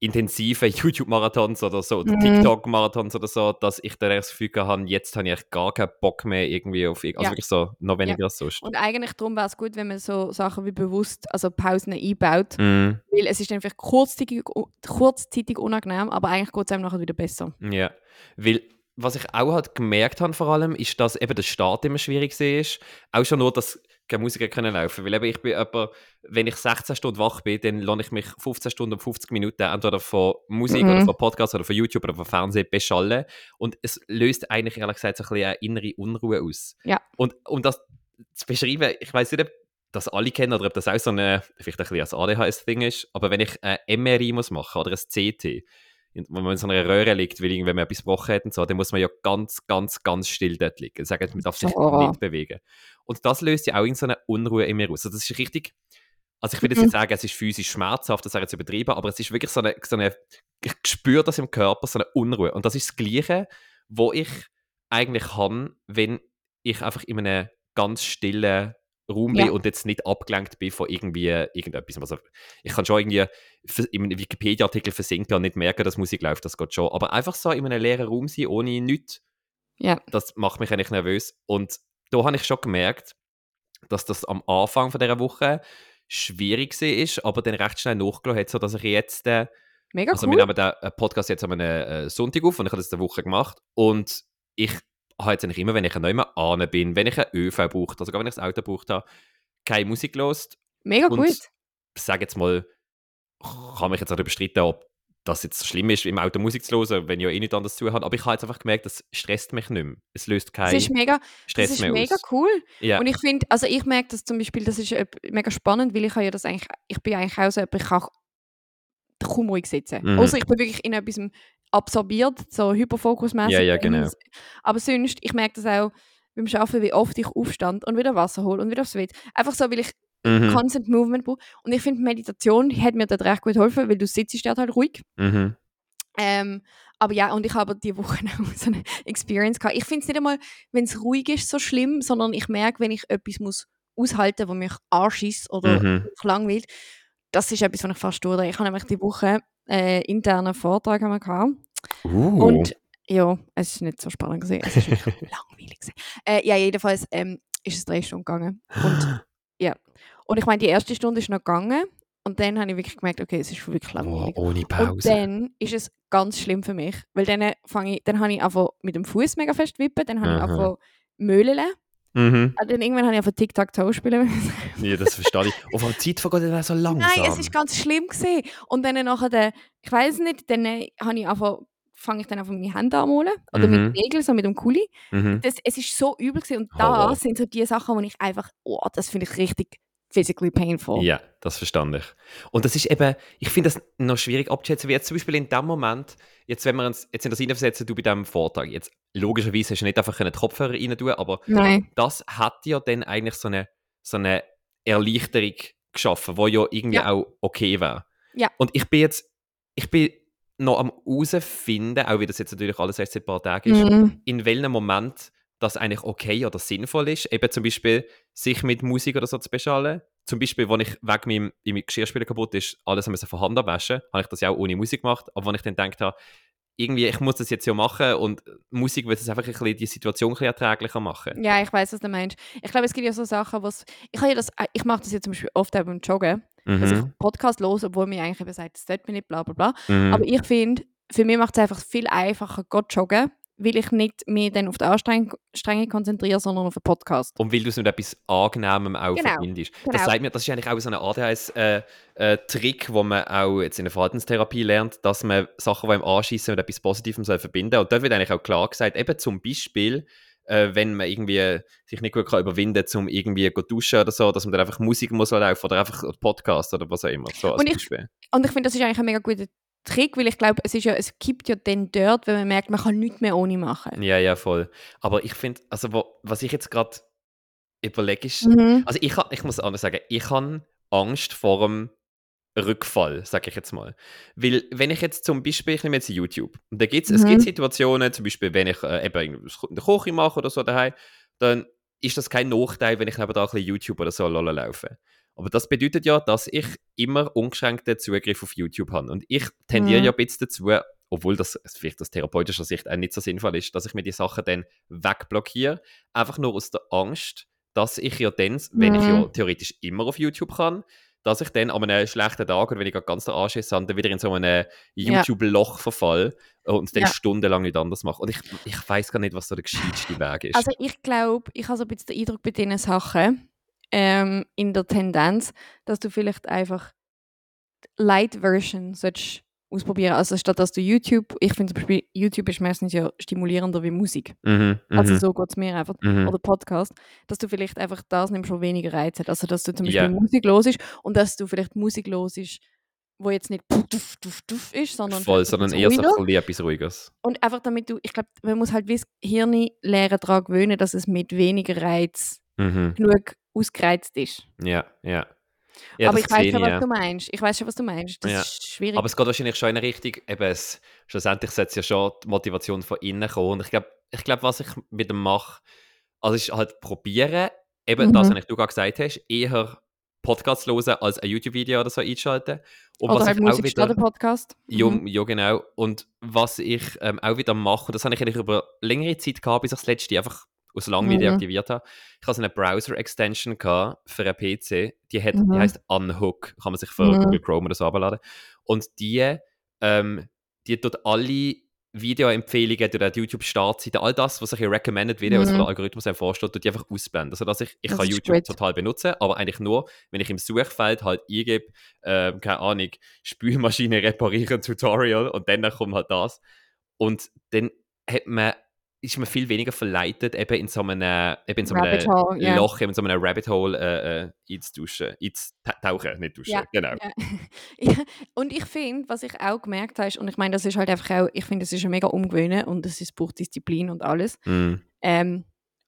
intensiven YouTube-Marathons oder so, oder mhm. TikTok-Marathons oder so, dass ich dann das Gefühl habe, jetzt habe ich gar keinen Bock mehr irgendwie auf, also ja. wirklich so, noch weniger ja. als sonst. Und eigentlich darum wäre es gut, wenn man so Sachen wie bewusst, also Pausen einbaut, mhm. weil es ist dann vielleicht kurzzeitig, kurzzeitig unangenehm, aber eigentlich geht es einem nachher wieder besser. Ja, weil was ich auch halt gemerkt habe vor allem, ist, dass eben der Start immer schwierig ist. Auch schon nur, dass keine Musiker können laufen. Weil eben ich bin jemand, wenn ich 16 Stunden wach bin, dann lasse ich mich 15 Stunden und 50 Minuten entweder von Musik mhm. oder von Podcast oder von YouTube oder von Fernsehen beschallen. Und es löst eigentlich, ehrlich gesagt, so ein bisschen eine innere Unruhe aus. Ja. Und um das zu beschreiben, ich weiß nicht, ob das alle kennen oder ob das auch so eine, vielleicht ein bisschen als ADHS-Ding ist, aber wenn ich ein MRI muss machen oder ein CT, wenn man in so einer Röhre liegt, weil irgendwann man etwas gebrochen hat und so, dann muss man ja ganz, ganz, ganz still dort liegen. Sagen, man darf sich oh. nicht bewegen. Und das löst ja auch in so eine Unruhe in mir aus. Also das ist richtig, also ich will jetzt nicht mhm. sagen, es ist physisch schmerzhaft, das wäre jetzt übertrieben, aber es ist wirklich so eine, so eine ich spüre das im Körper, so eine Unruhe. Und das ist das Gleiche, wo ich eigentlich kann, wenn ich einfach in einem ganz stillen Raum ja. bin und jetzt nicht abgelenkt bin von irgendwie irgendetwas. Also ich kann schon irgendwie im Wikipedia-Artikel versinken und nicht merken, dass Musik läuft, das geht schon. Aber einfach so in einem leeren Raum sein, ohne nichts, ja. das macht mich eigentlich nervös. Und da habe ich schon gemerkt, dass das am Anfang von dieser Woche schwierig war, aber dann recht schnell nachgelassen hat, sodass ich jetzt... Äh, Mega also cool. wir nehmen den äh, Podcast jetzt am äh, Sonntag auf und ich habe das eine Woche gemacht und ich habe jetzt eigentlich immer, wenn ich nicht mehr an bin, wenn ich ein ÖV brauche, also wenn ich das Auto braucht habe, keine Musik gelost. Mega und gut. Sage jetzt mal, kann mich jetzt auch bestreiten, ob das jetzt schlimm ist, im Auto Musik zu hören, wenn ich ja eh nichts anderes zu habe. Aber ich habe jetzt einfach gemerkt, das stresst mich nicht mehr. Es löst keinen das ist mega, Stress das ist mega aus. cool. Ja. Und ich finde, also ich merke das zum Beispiel, das ist mega spannend, weil ich ja das eigentlich, ich bin eigentlich auch so, ich kann kaum ruhig sitzen. Mhm. Außer ich bin wirklich in etwas absorbiert, so hyperfokusmäßig. Ja, ja, genau. Aber sonst, ich merke das auch beim Arbeiten, wie oft ich aufstand und wieder Wasser hole und wieder aufs Bett. Einfach so, weil ich mhm. Constant Movement brauche. Und ich finde, Meditation hat mir dort recht gut geholfen, weil du sitzt dort halt ruhig. Mhm. Ähm, aber ja, und ich habe diese Woche auch so eine Experience gehabt. Ich finde es nicht einmal, wenn es ruhig ist, so schlimm, sondern ich merke, wenn ich etwas muss aushalten muss, was mich anschießt oder mhm. langweilt, das ist etwas, was ich fast durch. Ich habe nämlich die Woche äh, internen Vortrag gehabt. Uh. Und ja, es ist nicht so spannend gesehen. Es ist langweilig gewesen. Äh, ja, jedenfalls ähm, ist es drei Stunden gegangen. Und ja. Und ich meine, die erste Stunde ist noch gegangen. Und dann habe ich wirklich gemerkt, okay, es ist wirklich langweilig. Oh, ohne Pause. Und dann ist es ganz schlimm für mich. Weil dann, fange ich, dann habe ich einfach mit dem Fuß mega fest wippen, dann habe ich einfach Möhlen. Mhm. Und dann irgendwann habe ich auf TikTok-Toe spielen Ja, das verstehe ich. Auf der Zeit vergeht dann so langsam. Nein, es ist ganz schlimm gewesen. Und dann nachher, ich weiß nicht, dann habe ich einfach fange ich dann einfach meine Hände an oder mhm. mit Nägeln, so mit dem Kuli. Mhm. Das, es ist so übel gewesen. und da oh. sind so die Sachen, wo ich einfach, oh, das finde ich richtig physically painful. Ja, das verstand ich. Und das ist eben, ich finde das noch schwierig abzuschätzen, wie jetzt zum Beispiel in dem Moment, jetzt wenn wir uns jetzt in das hineinversetzen, du bei diesem Vortrag, jetzt logischerweise hast du nicht einfach einen Kopfhörer rein tun, aber Nein. das hat ja dann eigentlich so eine, so eine Erleichterung geschaffen, wo ja irgendwie ja. auch okay wäre. Ja. Und ich bin jetzt, ich bin noch am herausfinden, auch wie das jetzt natürlich alles erst seit ein paar Tagen ist, mhm. in welchem Moment das eigentlich okay oder sinnvoll ist, eben zum Beispiel sich mit Musik oder so zu beschallen. Zum Beispiel, wenn ich wegen meinem, meinem Geschirrspüler kaputt ist, alles von Hand abwaschen, habe ich das ja auch ohne Musik gemacht. Aber wenn ich dann gedacht habe, irgendwie, ich muss das jetzt ja machen und Musik wird es einfach ein bisschen die Situation ein bisschen erträglicher machen. Ja, ich weiß, was du meinst. Ich glaube, es gibt ja so Sachen, was ich ja das, ich mache das jetzt zum Beispiel oft auch beim Joggen, mhm. dass ich Podcast los, obwohl mir eigentlich eben sagt, das tut mir nicht, bla bla bla. Mhm. Aber ich finde, für mich macht es einfach viel einfacher, Gott joggen, weil ich nicht mehr dann auf die Anstrengung konzentriere, sondern auf den Podcast. Und weil du es mit etwas Angenehmem auch genau. verbindest. Genau. Das sagt mir, das ist eigentlich auch so ein ADHS-Trick, äh, äh, wo man auch jetzt in der Verhaltenstherapie lernt, dass man Sachen, die einem anschießen, mit etwas Positivem soll verbinden Und dort wird eigentlich auch klar gesagt, eben zum Beispiel, äh, wenn man irgendwie sich nicht gut kann überwinden kann, um irgendwie zu duschen oder so, dass man dann einfach Musik muss laufen oder einfach Podcast oder was auch immer. So und, ich, und ich finde, das ist eigentlich ein mega guter Trick, weil ich glaube, es, ja, es gibt ja dann dort, wenn man merkt, man kann nichts mehr ohne machen. Ja, ja, voll. Aber ich finde, also wo, was ich jetzt gerade überlege, ist, mhm. also ich, ich muss anders sagen, ich habe Angst vor dem Rückfall, sage ich jetzt mal. Weil, wenn ich jetzt zum Beispiel, ich nehme jetzt YouTube, und da gibt's, mhm. es gibt Situationen, zum Beispiel, wenn ich äh, eben eine Küche mache oder so daheim, dann ist das kein Nachteil, wenn ich da ein bisschen YouTube oder so laufe. Aber das bedeutet ja, dass ich immer ungeschränkten Zugriff auf YouTube habe. Und ich tendiere mhm. ja ein bisschen dazu, obwohl das vielleicht aus therapeutischer Sicht auch nicht so sinnvoll ist, dass ich mir die Sachen dann wegblockiere. Einfach nur aus der Angst, dass ich ja dann, mhm. wenn ich ja mhm. theoretisch immer auf YouTube kann, dass ich dann an einem schlechten Tag oder wenn ich ganz den Anschiss habe, dann wieder in so einem YouTube-Loch verfall und dann ja. stundenlang nicht anders mache. Und ich, ich weiß gar nicht, was so der gescheiteste Weg ist. Also ich glaube, ich habe so ein bisschen den Eindruck bei diesen Sachen, ähm, in der Tendenz, dass du vielleicht einfach Light Version sollst ausprobieren. Also statt dass du YouTube, ich finde zum Beispiel, YouTube ist meistens ja stimulierender wie Musik. Mhm, also mhm. so geht es mir einfach. Mhm. Oder Podcast, dass du vielleicht einfach das nimmst, schon weniger Reiz hat. Also dass du zum Beispiel yeah. Musik los ist und dass du vielleicht Musik los ist, wo jetzt nicht duff, duff, duff ist, sondern Voll, sondern eher so ein etwas Ruhiges. Und einfach damit du, ich glaube, man muss halt wie das Hirn lernen daran gewöhnen, dass es mit weniger Reiz mhm. genug ausgereizt ist. Ja, ja. Ja, aber ich weiß schon, was ja. du meinst. Ich weiß schon, was du meinst. Das ja. ist schwierig. Aber es geht wahrscheinlich schon in eine Richtung, eben es, schlussendlich sollte es ja schon die Motivation von innen kommen. Und ich glaube, ich glaub, was ich mit dem mache, also ist halt probieren, eben mhm. das, was du gerade gesagt hast, eher Podcasts hören, als ein YouTube-Video oder so einschalten. Und oder was halt Musik statt ein Podcast. Ja, mhm. ja, genau. Und was ich ähm, auch wieder mache, das habe ich eigentlich über längere Zeit gehabt, bis ich das letzte einfach aus Langweil mhm. deaktiviert habe. Ich hatte so eine Browser-Extension für einen PC, die, hat, mhm. die heißt Unhook, kann man sich für mhm. Google Chrome oder so abladen. Und die, ähm, die tut alle Videoempfehlungen die YouTube-Startseite, all das, was ich in Recommended Videos mhm. von der Algorithmus vorstellt, tut die einfach ausblenden. Also, dass ich, ich das kann YouTube great. total benutzen, aber eigentlich nur, wenn ich im Suchfeld halt eingebe, äh, keine Ahnung, Spülmaschine reparieren Tutorial und dann kommt halt das. Und dann hat man ist man viel weniger verleitet, eben in so einem, eben in so einem Hole, yeah. Loch, in so einem Rabbit Hole äh, äh, einzuduschen, einzutauchen, nicht duschen, ja, genau. Ja. und ich finde, was ich auch gemerkt habe, und ich meine, das ist halt einfach auch, ich finde, das ist ein mega umgewöhnen und es braucht Disziplin und alles. Mm. Ähm,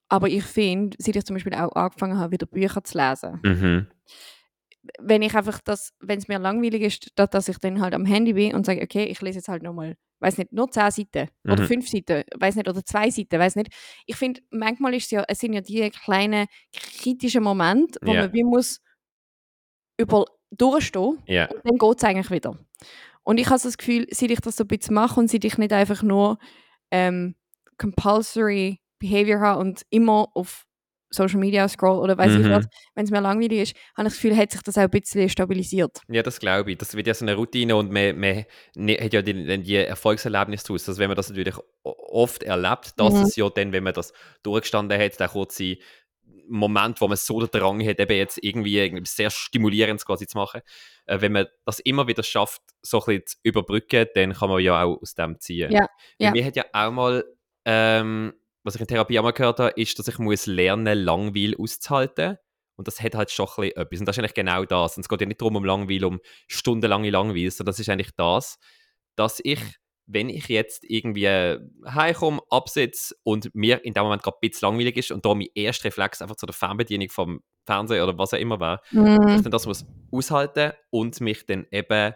aber ich finde, seit ich zum Beispiel auch angefangen habe, wieder Bücher zu lesen, mhm wenn ich einfach das, wenn es mir langweilig ist, dass, dass ich dann halt am Handy bin und sage, okay, ich lese jetzt halt nochmal, weiß nicht, nur zehn Seiten mhm. oder fünf Seiten, weiß nicht, oder zwei Seiten, weiß nicht. Ich finde, manchmal ist es ja, es sind ja die kleinen kritischen Momente, wo yeah. man wie muss über durchstehen yeah. und dann geht es eigentlich wieder. Und ich habe das Gefühl, seit ich das so ein bisschen mache und seit ich nicht einfach nur ähm, compulsory Behavior habe und immer auf Social Media scroll oder weiß mhm. ich was, wenn es mir langweilig ist, habe ich das Gefühl, hat sich das auch ein bisschen stabilisiert. Ja, das glaube ich. Das wird ja so eine Routine und man, man hat ja die, die Erfolgserlebnisse daraus. Also wenn man das natürlich oft erlebt, dass mhm. es ja dann, wenn man das durchgestanden hat, der kurze Moment, wo man so den Drang hat, eben jetzt irgendwie, irgendwie sehr stimulierend quasi zu machen, äh, wenn man das immer wieder schafft, so ein bisschen zu überbrücken, dann kann man ja auch aus dem ziehen. Ja, ja. Mir hat ja auch mal ähm, was ich in Therapie einmal gehört habe, ist, dass ich muss lernen, Langweil auszuhalten. Und das hat halt schon ein bisschen etwas. Und das ist eigentlich genau das. Und es geht ja nicht darum, um Langweil, um stundenlange Langweil, sondern das ist eigentlich das, dass ich, wenn ich jetzt irgendwie heimkomme, absitze und mir in dem Moment gerade ein bisschen langweilig ist und da mein erster Reflex einfach zu der Fernbedienung vom Fernseher oder was auch immer war, mhm. ich dann das muss aushalten und mich dann eben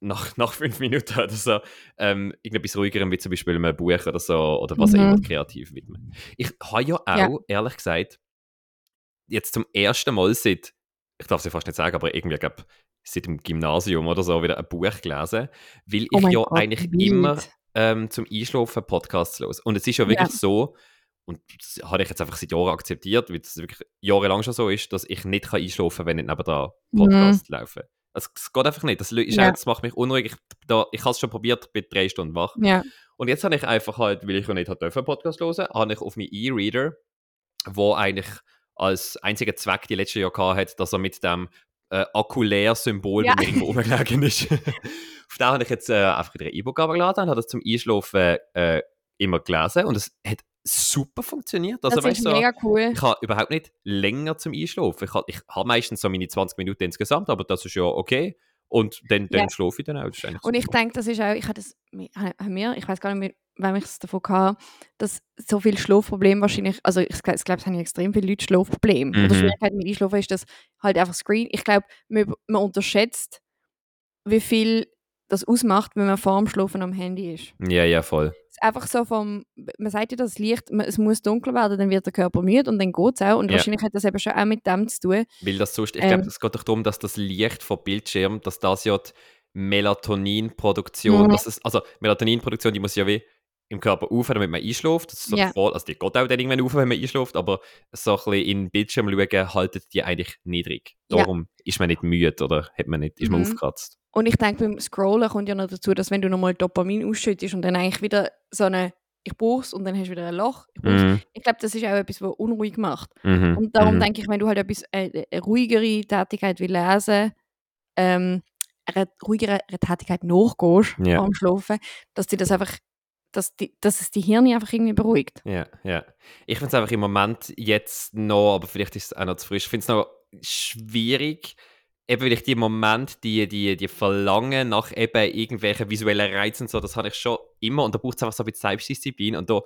nach, nach fünf Minuten oder so ähm, irgendetwas ruhigerem, wie zum Beispiel ein Buch oder so, oder was mhm. auch immer kreativ widmen. Ich habe ja auch, ja. ehrlich gesagt, jetzt zum ersten Mal seit, ich darf es ja fast nicht sagen, aber irgendwie, glaube seit dem Gymnasium oder so wieder ein Buch gelesen, weil oh ich ja Gott, eigentlich wild. immer ähm, zum Einschlafen Podcasts los. Und es ist ja wirklich ja. so, und das habe ich jetzt einfach seit Jahren akzeptiert, weil es wirklich jahrelang schon so ist, dass ich nicht einschlafen kann, wenn nicht neben da Podcasts mhm. laufen. Es, es geht einfach nicht. Das, ist ja. auch, das macht mich unruhig. Ich, da, ich habe es schon probiert, bin drei Stunden wach. Ja. Und jetzt habe ich einfach halt, weil ich ja nicht einen Podcast hören habe ich auf meinen E-Reader, wo eigentlich als einziger Zweck die letzten Jahre hat, dass er mit dem äh, Akkulär-Symbol ja. bei mir irgendwo rumgelegen ist. auf den habe ich jetzt äh, einfach wieder ein E-Book abgeladen und habe das zum Einschlafen äh, immer gelesen und es hat super funktioniert. Also, das weißt, ist so, mega cool. Ich habe überhaupt nicht länger zum Einschlafen. Ich habe ich hab meistens so meine 20 Minuten insgesamt, aber das ist ja okay. Und dann, dann ja. schlafe ich dann auch. und ich denke, das ist auch, ich habe das, mir, ich weiß gar nicht mehr, wenn ich es davon hatte, dass so viele Schlafprobleme wahrscheinlich, also ich, ich glaube, es haben extrem viele Leute Schlafprobleme. Mhm. Oder Schwierigkeit mit Einschlafen ist das halt einfach Screen. Ich glaube, man, man unterschätzt, wie viel das ausmacht, wenn man vor dem Schlafen am Handy ist. Ja, ja, voll. Es ist einfach so vom, man sagt ja, das Licht, es muss dunkel werden, dann wird der Körper müde und dann geht es auch. Und ja. wahrscheinlich hat das eben schon auch mit dem zu tun. Weil das sonst, ich ähm, glaube, es geht doch darum, dass das Licht vom Bildschirm, dass das ja die Melatoninproduktion, mhm. das ist, also Melatoninproduktion, die muss ja wie im Körper auf, damit man einschläft. Das ist so ja. voll, also die geht auch dann irgendwann auf, wenn man einschläft, aber so ein bisschen in den Bildschirm schauen, haltet die eigentlich niedrig. Darum ja. ist man nicht müde oder hat man nicht, ist man mhm. aufgekratzt. Und ich denke, beim Scrollen kommt ja noch dazu, dass wenn du nochmal Dopamin ausschüttest und dann eigentlich wieder so eine ich brauche es und dann hast du wieder ein Loch. Ich, mhm. ich glaube, das ist auch etwas, was unruhig macht. Mhm. Und darum mhm. denke ich, wenn du halt etwas, äh, eine ruhigere Tätigkeit wie Lesen, ähm, eine ruhigere Tätigkeit nachgehst ja. am Schlafen, dass dir das einfach dass, die, dass es die Hirne einfach irgendwie beruhigt. Ja, ja. Ich finde es einfach im Moment jetzt noch, aber vielleicht ist es auch noch zu frisch, ich finde es noch schwierig, eben weil ich die Moment, die, die, die Verlangen nach eben irgendwelchen visuellen Reizen und so, das habe ich schon immer und da braucht es einfach so ein bisschen Selbstdisziplin und da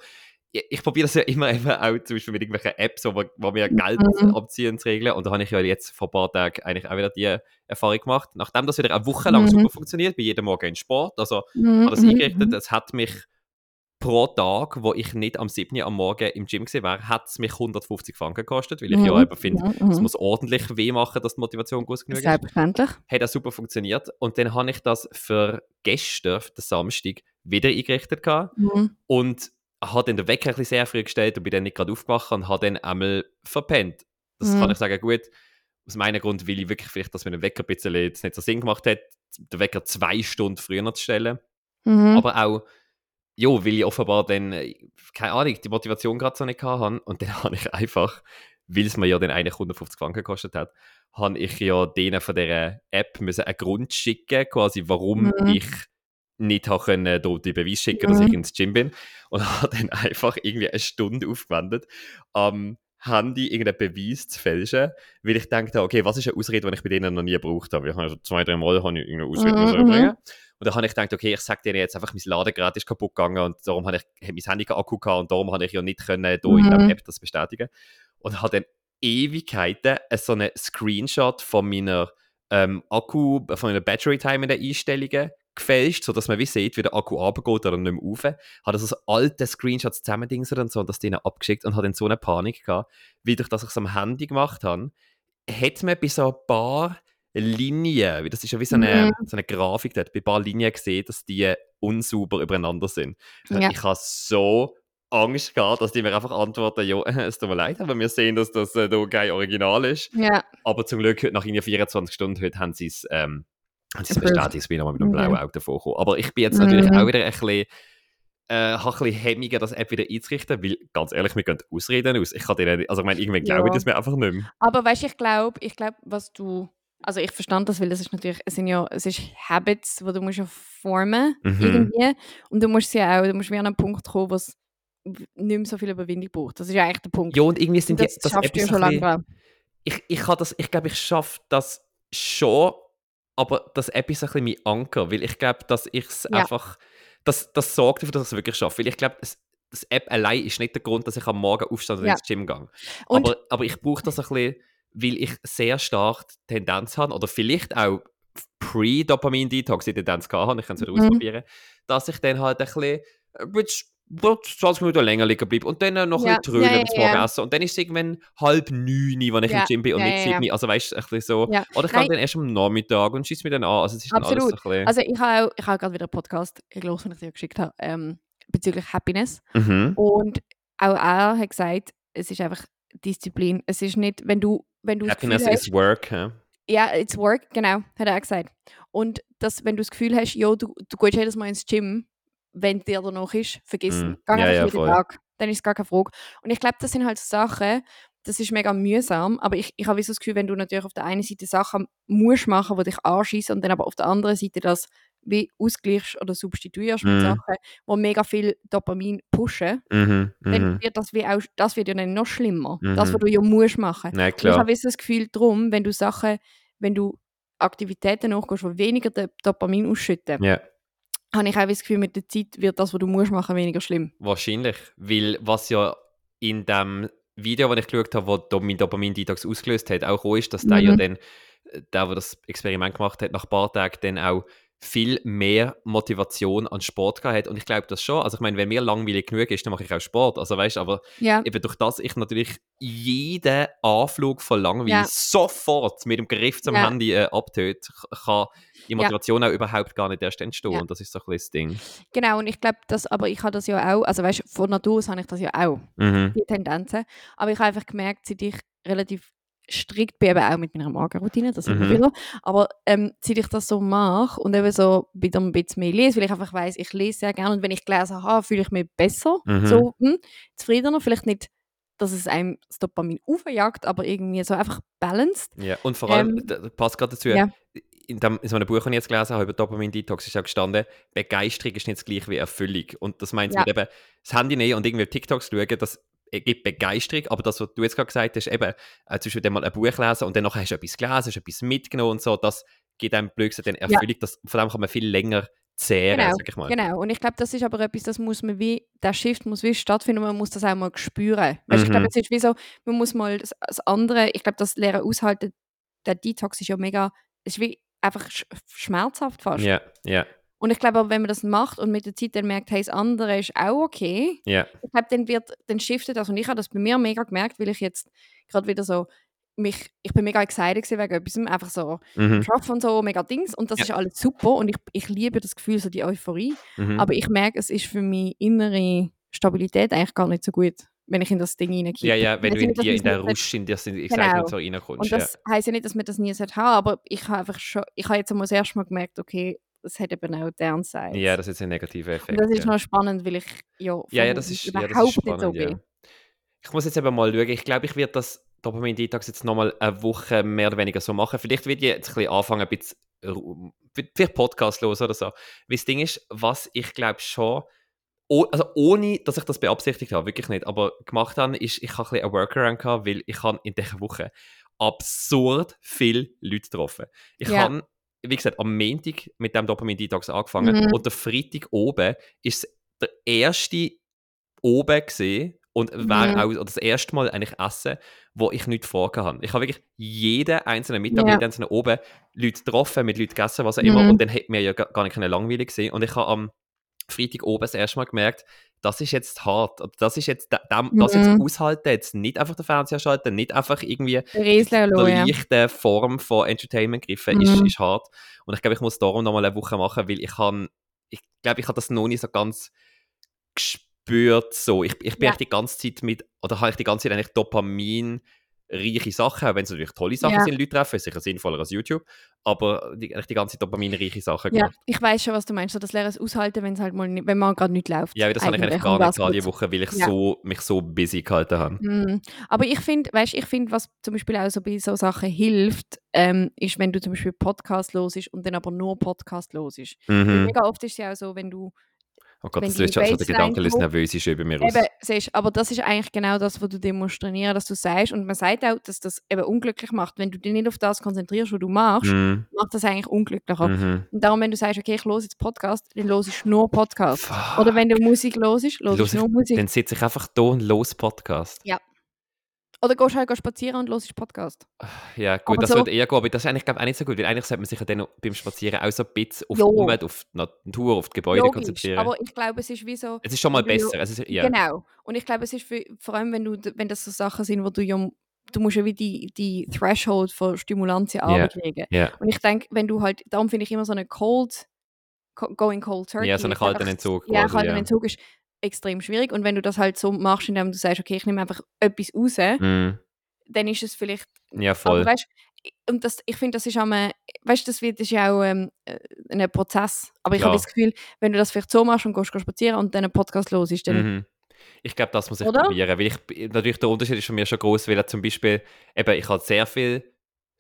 ich, ich probiere das ja immer eben auch zum Beispiel mit irgendwelchen Apps, wo, wo mir Geld mhm. abziehen zu regeln. Und da habe ich ja jetzt vor ein paar Tagen eigentlich auch wieder die Erfahrung gemacht. Nachdem das wieder eine Woche lang mhm. super funktioniert, bei jedem Morgen in Sport, also mhm. habe das eingerichtet, mhm. es hat mich pro Tag, wo ich nicht am 7. am Morgen im Gym gesehen wäre, hat es mich 150 Franken gekostet, weil ich mhm. ja eben finde, mhm. es muss ordentlich weh machen, dass die Motivation gut genug ist. Selbstverständlich. Hat auch super funktioniert. Und dann habe ich das für gestern, den Samstag, wieder eingerichtet. Mhm. Und habe dann den Wecker sehr früh gestellt und bin dann nicht gerade aufgewacht und habe dann einmal verpennt. Das mhm. kann ich sagen, gut, aus meinem Grund will ich wirklich vielleicht, dass mir der Wecker ein bisschen nicht so Sinn gemacht hat, den Wecker zwei Stunden früher zu stellen. Mhm. Aber auch, ja, weil ich offenbar dann, äh, keine Ahnung, die Motivation gerade so nicht hatte. Und dann habe ich einfach, weil es mir ja dann eigentlich 150 Franken gekostet hat, habe ich ja denen von dieser App müssen einen Grund schicken, quasi, warum mhm. ich nicht habe können, dort die Beweis schicken, mhm. dass ich ins Gym bin. Und habe dann einfach irgendwie eine Stunde aufgewendet, am Handy irgendeinen Beweis zu fälschen, weil ich dachte, okay, was ist eine Ausrede, die ich bei denen noch nie gebraucht habe? Ich habe zwei, drei Mal habe ich irgendeine Ausrede mhm. bringen. Und dann habe ich gedacht, okay, ich sage denen jetzt einfach, mein Ladegerät ist kaputt gegangen und darum habe ich mein Handy Akku gehabt und darum habe ich ja nicht können, hier mhm. in der mhm. App das bestätigen. Und habe dann Ewigkeiten so einen Screenshot von meiner ähm, Akku, von meiner Battery Time in den Einstellungen gefälscht, sodass man wie sieht, wie der Akku runtergeht oder nicht mehr rauf. Hat also alte Screenshots zusammendingselt und so und das denen abgeschickt und hat dann so eine Panik gehabt, wie durch das ich es am Handy gemacht habe, hat man bei so ein paar Linien, das ist ja wie so eine, mhm. so eine Grafik dort, bei ein paar Linien gesehen, dass die unsauber übereinander sind. Ja. Ich habe so Angst gehabt, dass die mir einfach antworten, ja, es tut mir leid, aber wir sehen, dass das äh, kein Original ist. Ja. Aber zum Glück, nach 24 Stunden heute haben sie es ähm, bestätigt, ich bin nochmal mit einem blauen Auto vorgekommen. Aber ich bin jetzt natürlich mhm. auch wieder ein bisschen, äh, habe ein bisschen Hemmungen, das App wieder einzurichten, weil, ganz ehrlich, wir gehen Ausreden aus. Ich kann denen, also ich meine, irgendwann glaube ich das mir einfach nicht mehr. Aber weißt du, ich glaube, ich glaube, was du, also ich verstand das, weil es ist natürlich, es sind ja, es ist Habits, die du musst ja formen, mhm. irgendwie. Und du musst ja auch, du musst wie an einen Punkt kommen, wo es nicht mehr so viel Überwindung braucht. Das ist ja eigentlich der Punkt. Ja, und irgendwie sind und das, das schaffst du schon lange. Ich, ich, das, ich glaube, ich schaffe das schon, aber das App ist ein bisschen mein Anker, weil ich glaube, dass ich es ja. einfach, das, das sorgt dafür, dass ich es wirklich schaffe, weil ich glaube, das App allein ist nicht der Grund, dass ich am Morgen aufstehe und ja. ins Gym gehe. Aber, aber ich brauche das ein bisschen, weil ich sehr stark Tendenz habe, oder vielleicht auch Pre-Dopamin-Detox die Tendenz habe, ich kann es wieder mhm. ausprobieren, dass ich dann halt ein bisschen, äh, 20 Minuten länger liegen bleiben und dann noch ja. ein bisschen trönen ja, bis morgen essen. Und dann ist es irgendwann halb neun, wenn ich ja. im Gym bin und nicht sieben. Also weißt du, ein bisschen so. Oder ich gehe dann erst am Nachmittag und schieße mich dann an. Also es ist Absolut. alles ein Also ich habe auch, hab gerade wieder einen Podcast gelesen, den ich dir geschickt habe, ähm, bezüglich Happiness. Mhm. Und auch er hat gesagt, es ist einfach Disziplin. Es ist nicht, wenn du, wenn du Happiness is work, ja. Ja, it's work, genau, hat er auch gesagt. Und das, wenn du das Gefühl hast, jo, du, du gehst jedes Mal ins Gym, wenn dir noch ist, vergessen. Mm. Geh ja, ja, jeden Tag. Dann ist es gar keine Frage. Und ich glaube, das sind halt Sachen, das ist mega mühsam, aber ich, ich habe so das Gefühl, wenn du natürlich auf der einen Seite Sachen musst machen, die dich anschießen und dann aber auf der anderen Seite das wie ausgleichst oder substituierst mm. mit mhm. Sachen, die mega viel Dopamin pushen, mm -hmm, dann mhm. wird das wie auch, das wird ja dann noch schlimmer. -hmm. Das, was du ja musst machen. Nein, ich habe das Gefühl, drum, wenn du Sachen, wenn du Aktivitäten nachgehst, die weniger Dopamin ausschütten, yeah habe ich auch das Gefühl, mit der Zeit wird das, was du musst machen, weniger schlimm. Wahrscheinlich, weil was ja in dem Video, das ich geschaut habe, wo mein Dopamin-Detox ausgelöst hat, auch ist, dass mhm. der ja dann, der, der das Experiment gemacht hat, nach ein paar Tagen dann auch viel mehr Motivation an Sport gehabt hat. Und ich glaube das schon. Also ich meine, wenn mir langweilig genug ist, dann mache ich auch Sport. Also weißt aber ja. eben durch das ich natürlich jeden Anflug von Langweil ja. sofort mit dem Griff zum ja. Handy äh, abtötet, kann die Motivation auch überhaupt gar nicht erst entstehen. Und das ist so ein bisschen das Ding. Genau, und ich glaube, das, aber ich habe das ja auch, also weißt von Natur aus habe ich das ja auch, mhm. die Tendenzen. Aber ich habe einfach gemerkt, seit ich relativ strikt bin, eben auch mit meiner Magenroutine, das mhm. immer Aber ähm, seit ich das so mache und eben so wieder ein bisschen mehr lese, weil ich einfach weiß, ich lese sehr gerne und wenn ich gelesen habe, fühle ich mich besser, mhm. so hm, zufriedener, vielleicht nicht dass es einem das Dopamin aufjagt, aber irgendwie so einfach balanced. Ja, und vor allem, ähm, das passt gerade dazu, ja. in, dem, in so einem Buch, das ich jetzt gelesen habe über Dopamin-Detox, ist auch gestanden, Begeisterung ist nicht das gleiche wie Erfüllung. Und das meint ja. mit eben das Handy nehmen und irgendwie TikToks schauen, das gibt Begeisterung, aber das, was du jetzt gerade gesagt hast, eben, äh, zum Beispiel mal ein Buch lesen und dann hast du etwas gelesen, hast etwas mitgenommen und so, das gibt einem Glück, dann Erfüllung, ja. das, von dem kann man viel länger zehren, genau, sag ich mal. Genau, und ich glaube, das ist aber etwas, das muss man wie, der Shift muss wie stattfinden, man muss das auch mal spüren. Weißt, mhm. Ich glaube, es ist wie so, man muss mal das, das andere, ich glaube, das Lehren aushalten, der Detox ist ja mega, ist wie einfach sch schmerzhaft fast. Ja, ja. Und ich glaube, wenn man das macht und mit der Zeit dann merkt, hey, das andere ist auch okay, yeah. ich glaube, dann wird, dann shiftet das. Und ich habe das bei mir mega gemerkt, weil ich jetzt gerade wieder so mich, ich bin mega excited wegen etwas, einfach so mhm. Schaffen und so, mega Dings und das ja. ist alles super und ich, ich liebe das Gefühl, so die Euphorie, mhm. aber ich merke, es ist für mich innere Stabilität eigentlich gar nicht so gut, wenn ich in das Ding reingehe. Ja, ja, wenn, du in, die, in der Rush, in das ich genau. so reinkommst. Und das ja. heisst ja nicht, dass man das nie haben aber ich habe einfach schon, ich habe jetzt einmal das erste Mal gemerkt, okay, das hat eben auch Downsides. Ja, das ist ein negativer Effekt. Und das ist ja. noch spannend, weil ich ja, ja, ja das ist, überhaupt ja, das ist spannend, nicht so bin. Ich muss jetzt eben mal schauen, ich glaube, ich werde das Dopamin-Detox jetzt nochmal eine Woche mehr oder weniger so machen. Vielleicht würde ich jetzt ein bisschen anfangen, ein bisschen, vielleicht Podcast los oder so. Weil das Ding ist, was ich glaube schon, also ohne, dass ich das beabsichtigt habe, wirklich nicht, aber gemacht habe, ist, ich habe ein bisschen einen Workaround gehabt, weil ich habe in dieser Woche absurd viele Leute getroffen. Ich ja. habe, wie gesagt, am Montag mit dem Dopamin-Detox angefangen mhm. und der Freitag oben ist der erste oben gesehen und wäre mhm. auch das erste Mal eigentlich essen, wo ich nichts vorgehabt habe. Ich habe wirklich jeden einzelnen Mittag, ja. jeden einzelnen oben Leute getroffen, mit Leuten gegessen, was auch immer. Mhm. Und dann hätte mir ja gar nicht langweilig gesehen. Und ich habe am Freitag oben das erste Mal gemerkt, das ist jetzt hart. Das ist jetzt, das mhm. jetzt aushalten, jetzt nicht einfach den Fernseher schalten, nicht einfach irgendwie Rieslo, eine leichte Form von Entertainment griffen, mhm. ist, ist hart. Und ich glaube, ich muss darum noch mal eine Woche machen, weil ich kann, ich glaube, ich habe das noch nicht so ganz gespürt spürt so. Ich, ich bin ja. die ganze Zeit mit, oder habe ich die ganze Zeit eigentlich Dopamin reiche Sachen, auch wenn es natürlich tolle Sachen ja. sind, Leute treffen, ist sicher sinnvoller als YouTube, aber die, die ganze dopaminreiche Sachen Ja, ich weiß schon, was du meinst, so das Lehren aushalten, wenn es halt mal nicht, wenn man gerade nicht läuft. Ja, das habe ich eigentlich gar nicht gerade die Woche, weil ich ja. so, mich so busy gehalten habe. Mm. Aber ich finde, weißt ich finde, was zum Beispiel auch so bei so Sachen hilft, ähm, ist, wenn du zum Beispiel Podcast los und dann aber nur Podcast los Mhm. Mega oft ist es ja auch so, wenn du Oh Gott, das löst schon so den Gedanken, dass nervös ist über mir aus. Eben, siehst, aber das ist eigentlich genau das, was du demonstrieren dass du sagst. Und man sagt auch, dass das eben unglücklich macht. Wenn du dich nicht auf das konzentrierst, was du machst, mm. macht das eigentlich unglücklicher. Mm -hmm. Und darum, wenn du sagst, okay, ich höre jetzt Podcast, dann höre ich nur Podcast. Fuck. Oder wenn du Musik hörst, höre ich nur Musik. Dann sitze ich einfach da und los Podcast. Ja. Oder gehst halt spazieren und hörst Podcast. Ja, gut, aber das so, wird eher gehen, aber das ist eigentlich, glaube auch nicht so gut, weil eigentlich sollte man sich ja dann beim Spazieren auch so ein bisschen auf jo. die Umwelt, auf die Natur, auf die Gebäude Logisch, konzentrieren. aber ich glaube, es ist wie so... Es ist schon mal besser. Es ist, ja. Genau. Und ich glaube, es ist für, vor allem, wenn, du, wenn das so Sachen sind, wo du ja du musst ja wie die, die Threshold von Arbeit yeah. legen. Yeah. Und ich denke, wenn du halt, darum finde ich immer so eine Cold, Going Cold Turkey. Ja, so einen kalten Entzug. Ja, kalten ja. Entzug ist extrem schwierig. Und wenn du das halt so machst, indem du sagst, okay, ich nehme einfach etwas raus, mm dann ist es vielleicht. Ja, voll. Aber, weißt, und das, ich finde, das ist auch, weißt, das wird, das ist ja auch ähm, äh, ein Prozess. Aber ich habe das Gefühl, wenn du das vielleicht so machst und gehst, gehst spazieren und dann einen Podcast los ist, dann. Mhm. Ich glaube, das muss ich Oder? probieren, weil ich, natürlich der Unterschied ist von mir schon groß, weil zum Beispiel, eben, ich habe sehr viel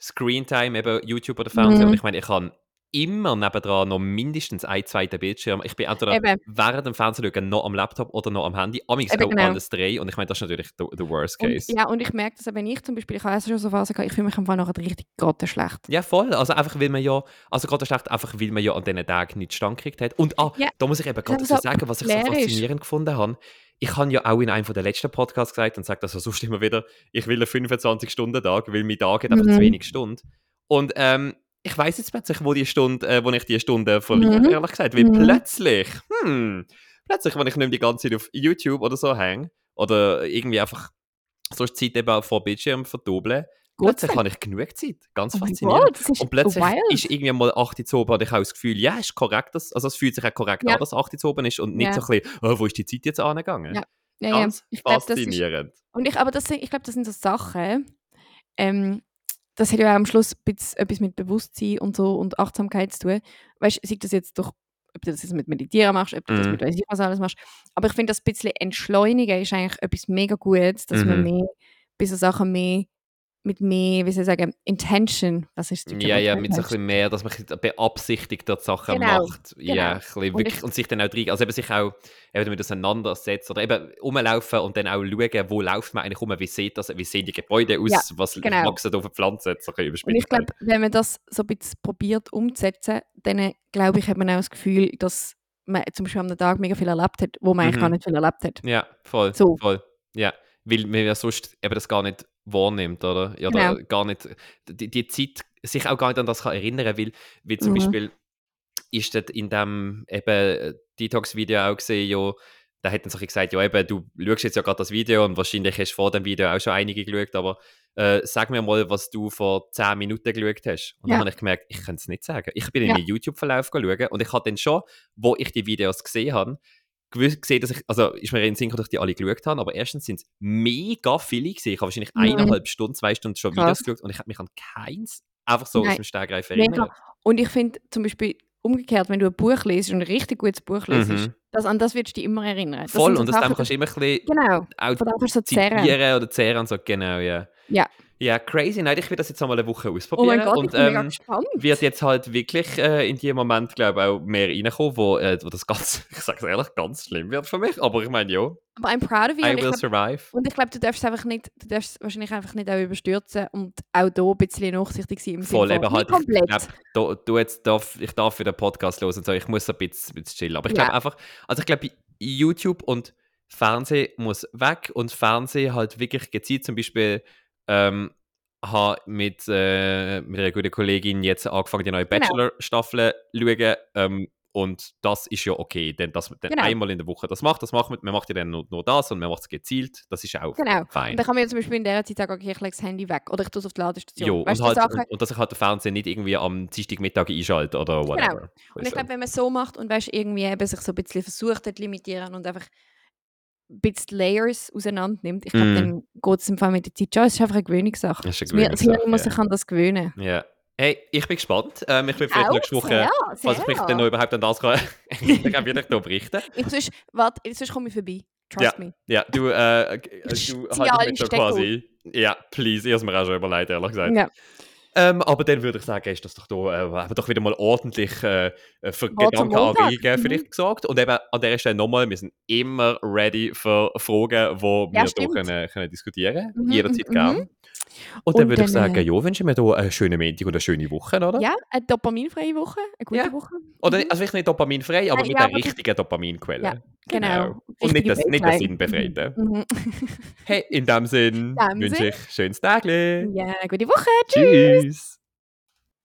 Screentime, eben YouTube oder Fernsehen, mhm. und ich meine, ich kann immer nebendran noch mindestens ein zweiter Bildschirm. Ich bin entweder Eben. während dem Fernsehen noch am Laptop oder noch am Handy. Amix auch genau. alles drei. Und ich meine, das ist natürlich der worst case. Und, ja, und ich merke das, wenn ich zum Beispiel, ich habe schon so Phasen gehabt, ich fühle mich einfach nachher richtig gerade schlecht. Ja, voll. Also einfach, weil man ja, also gerade schlecht, einfach weil man ja an diesen Tagen nicht stand gekriegt hat. Und ah, ja. da muss ich eben gerade so sagen, was ich so faszinierend gefunden habe. Ich habe ja auch in einem der letzten Podcasts gesagt und sage das also sonst immer wieder, ich will einen 25-Stunden-Tag, weil mein Tag hat einfach mhm. zu wenig Stunden. Und ähm, ich weiß jetzt plötzlich, wo die Stunde, äh, wo ich die Stunde verliere, mhm. ehrlich gesagt. Weil mhm. plötzlich, hm, plötzlich, wenn ich nicht die ganze Zeit auf YouTube oder so hänge, oder irgendwie einfach so die Zeit eben vor Bildschirm verdoppeln, plötzlich habe ich genug Zeit. Ganz oh faszinierend. God, und plötzlich wild. ist irgendwie mal 8 Uhr oben und ich habe das Gefühl, ja, ist korrekt, dass, also es fühlt sich auch korrekt ja. an, dass 8 Uhr oben ist und nicht ja. so ein bisschen, oh, wo ist die Zeit jetzt angegangen? Ja. Ja, Ganz ja. faszinierend. Glaub, ist, und ich, aber das, ich glaube, das sind so Sachen, ähm, das hat ja auch am Schluss etwas mit Bewusstsein und so und Achtsamkeit zu tun. Weißt du, das jetzt durch, ob du das jetzt mit Meditieren machst, ob du das mhm. mit weiss ich was alles machst. Aber ich finde, das bisschen Entschleunigen ist eigentlich etwas mega Gutes, dass mhm. man mehr, bei so Sachen mehr mit mehr, wie soll ich sagen, Intention. Was ist das? Ja, ja, mit so ein bisschen mehr, dass man beabsichtigt dort Sachen genau, macht. Genau. Ja, ein wirklich, und, und, sich dann auch drin, also eben sich auch eben damit auseinandersetzt oder eben rumlaufen und dann auch schauen, wo läuft man eigentlich rum, wie sieht das, wie sehen die Gebäude aus, ja, was genau. wachsen da auf Pflanzen, so ein Und ich glaube, wenn man das so ein bisschen probiert umzusetzen, dann glaube ich, hat man auch das Gefühl, dass man zum Beispiel am Tag mega viel erlebt hat, wo man mhm. eigentlich gar nicht viel erlebt hat. Ja, voll, so. voll. Ja, weil man ja sonst eben das gar nicht wahrnimmt, oder? Ja, genau. gar nicht, die, die Zeit sich auch gar nicht an das kann erinnern, weil, weil zum mhm. Beispiel ist das in dem eben Detox-Video auch gesehen, ja, da hat dann sich gesagt, ja eben, du schaust jetzt ja gerade das Video und wahrscheinlich hast du vor dem Video auch schon einige geschaut, aber äh, sag mir mal, was du vor 10 Minuten geschaut hast. Und ja. dann habe ich gemerkt, ich kann es nicht sagen. Ich bin ja. in den YouTube-Verlauf schauen und ich habe dann schon, wo ich die Videos gesehen habe, gesehen, dass ich, also ist mir in den Sinn, dass ich die alle geschaut habe, aber erstens sind es mega viele gewesen. Ich habe wahrscheinlich mhm. eineinhalb Stunden, zwei Stunden schon Krass. Videos geschaut und ich habe mich an keins einfach so Nein. aus dem Stegreif erinnert. Und ich finde zum Beispiel umgekehrt, wenn du ein Buch liest und ein richtig gutes Buch liest, mhm. das, an das wirst du dich immer erinnern. Das Voll, und das kannst du immer ein bisschen genau, auch kannst du zitieren oder zehren und so, genau, ja. Ja. Ja, crazy. Nein, ich will das jetzt einmal eine Woche ausprobieren. Oh mein Gott, und, ich bin ähm, mega gespannt. wird jetzt halt wirklich äh, in diesem Moment, glaube ich, auch mehr reinkommen, wo, äh, wo das ganz, ich sage es ehrlich, ganz schlimm wird für mich. Aber ich meine, ja. Aber I'm proud of you. I will glaub, survive. Und ich glaube, du darfst einfach nicht, du darfst wahrscheinlich einfach nicht auch überstürzen und auch da ein bisschen nachsichtig sein im Voll, Sinne eben halt. Komplett. Ich, glaub, du jetzt darf, ich darf für den Podcast los und so, ich muss ein bisschen, bisschen chillen. Aber ich glaube ja. einfach, also ich glaube, YouTube und Fernsehen muss weg und Fernsehen halt wirklich gezielt zum Beispiel ähm, habe mit, äh, mit einer guten Kollegin jetzt angefangen, die neue genau. Bachelor-Staffel zu schauen. Ähm, und das ist ja okay, denn dass man dann genau. einmal in der Woche das macht, das macht man, man macht ja dann nur, nur das und man macht es gezielt, das ist auch genau. fein. Und dann kann man ja zum Beispiel in der Zeit sagen, okay, ich lege das Handy weg oder ich tue es auf die Ladestation. Jo, weißt, und, halt, und, und, dass ich halt den Fernseher nicht irgendwie am Dienstagmittag einschalte oder genau. whatever. Genau. Und ich glaube, wenn man es so macht und weißt, irgendwie eben sich so ein bisschen versucht zu limitieren und einfach ein bisschen Layers auseinander nimmt, ich glaube, mm. dann geht es im Fall mit der Zeit schon. Es ist einfach eine Gewöhnungssache. Das ist eine. Das Hirn muss sich an das gewöhnen. Ja. Hey, ich bin gespannt. Ähm, ich bin vielleicht Auch, nächste Woche, sehr, falls ich mich dann noch überhaupt an das kann, dann wieder hier berichten. Ich sonst, warte, sonst komme ich vorbei. Trust ja, me. Ja, du, äh, du halt mich da quasi. Ja, please. Ich habe es mir auch schon überlegt, ehrlich gesagt. Ja. Ähm, aber dann würde ich sagen, ist das doch da, äh, doch wieder mal ordentlich äh, äh für oh, Gedankenanregungen mhm. vielleicht gesagt. Und eben an der Stelle nochmal, wir sind immer ready für Fragen, die ja, wir hier können, können diskutieren können. Mhm, Jederzeit mhm. gerne. Und, und dann würde ich sagen, äh, ja, wünschen wir hier eine schöne Montag und eine schöne Woche, oder? Ja, eine dopaminfreie Woche, eine gute ja. Woche. Oder, mhm. also vielleicht nicht dopaminfrei, aber Nein, mit ja, der richtigen Dopaminquelle. Ja, genau. genau. Und nicht das, nicht das Sinnbefreite. Mhm. hey, in dem Sinn wünsche ich schönes Tag. Ja, gute Woche. Tschüss. Tschüss.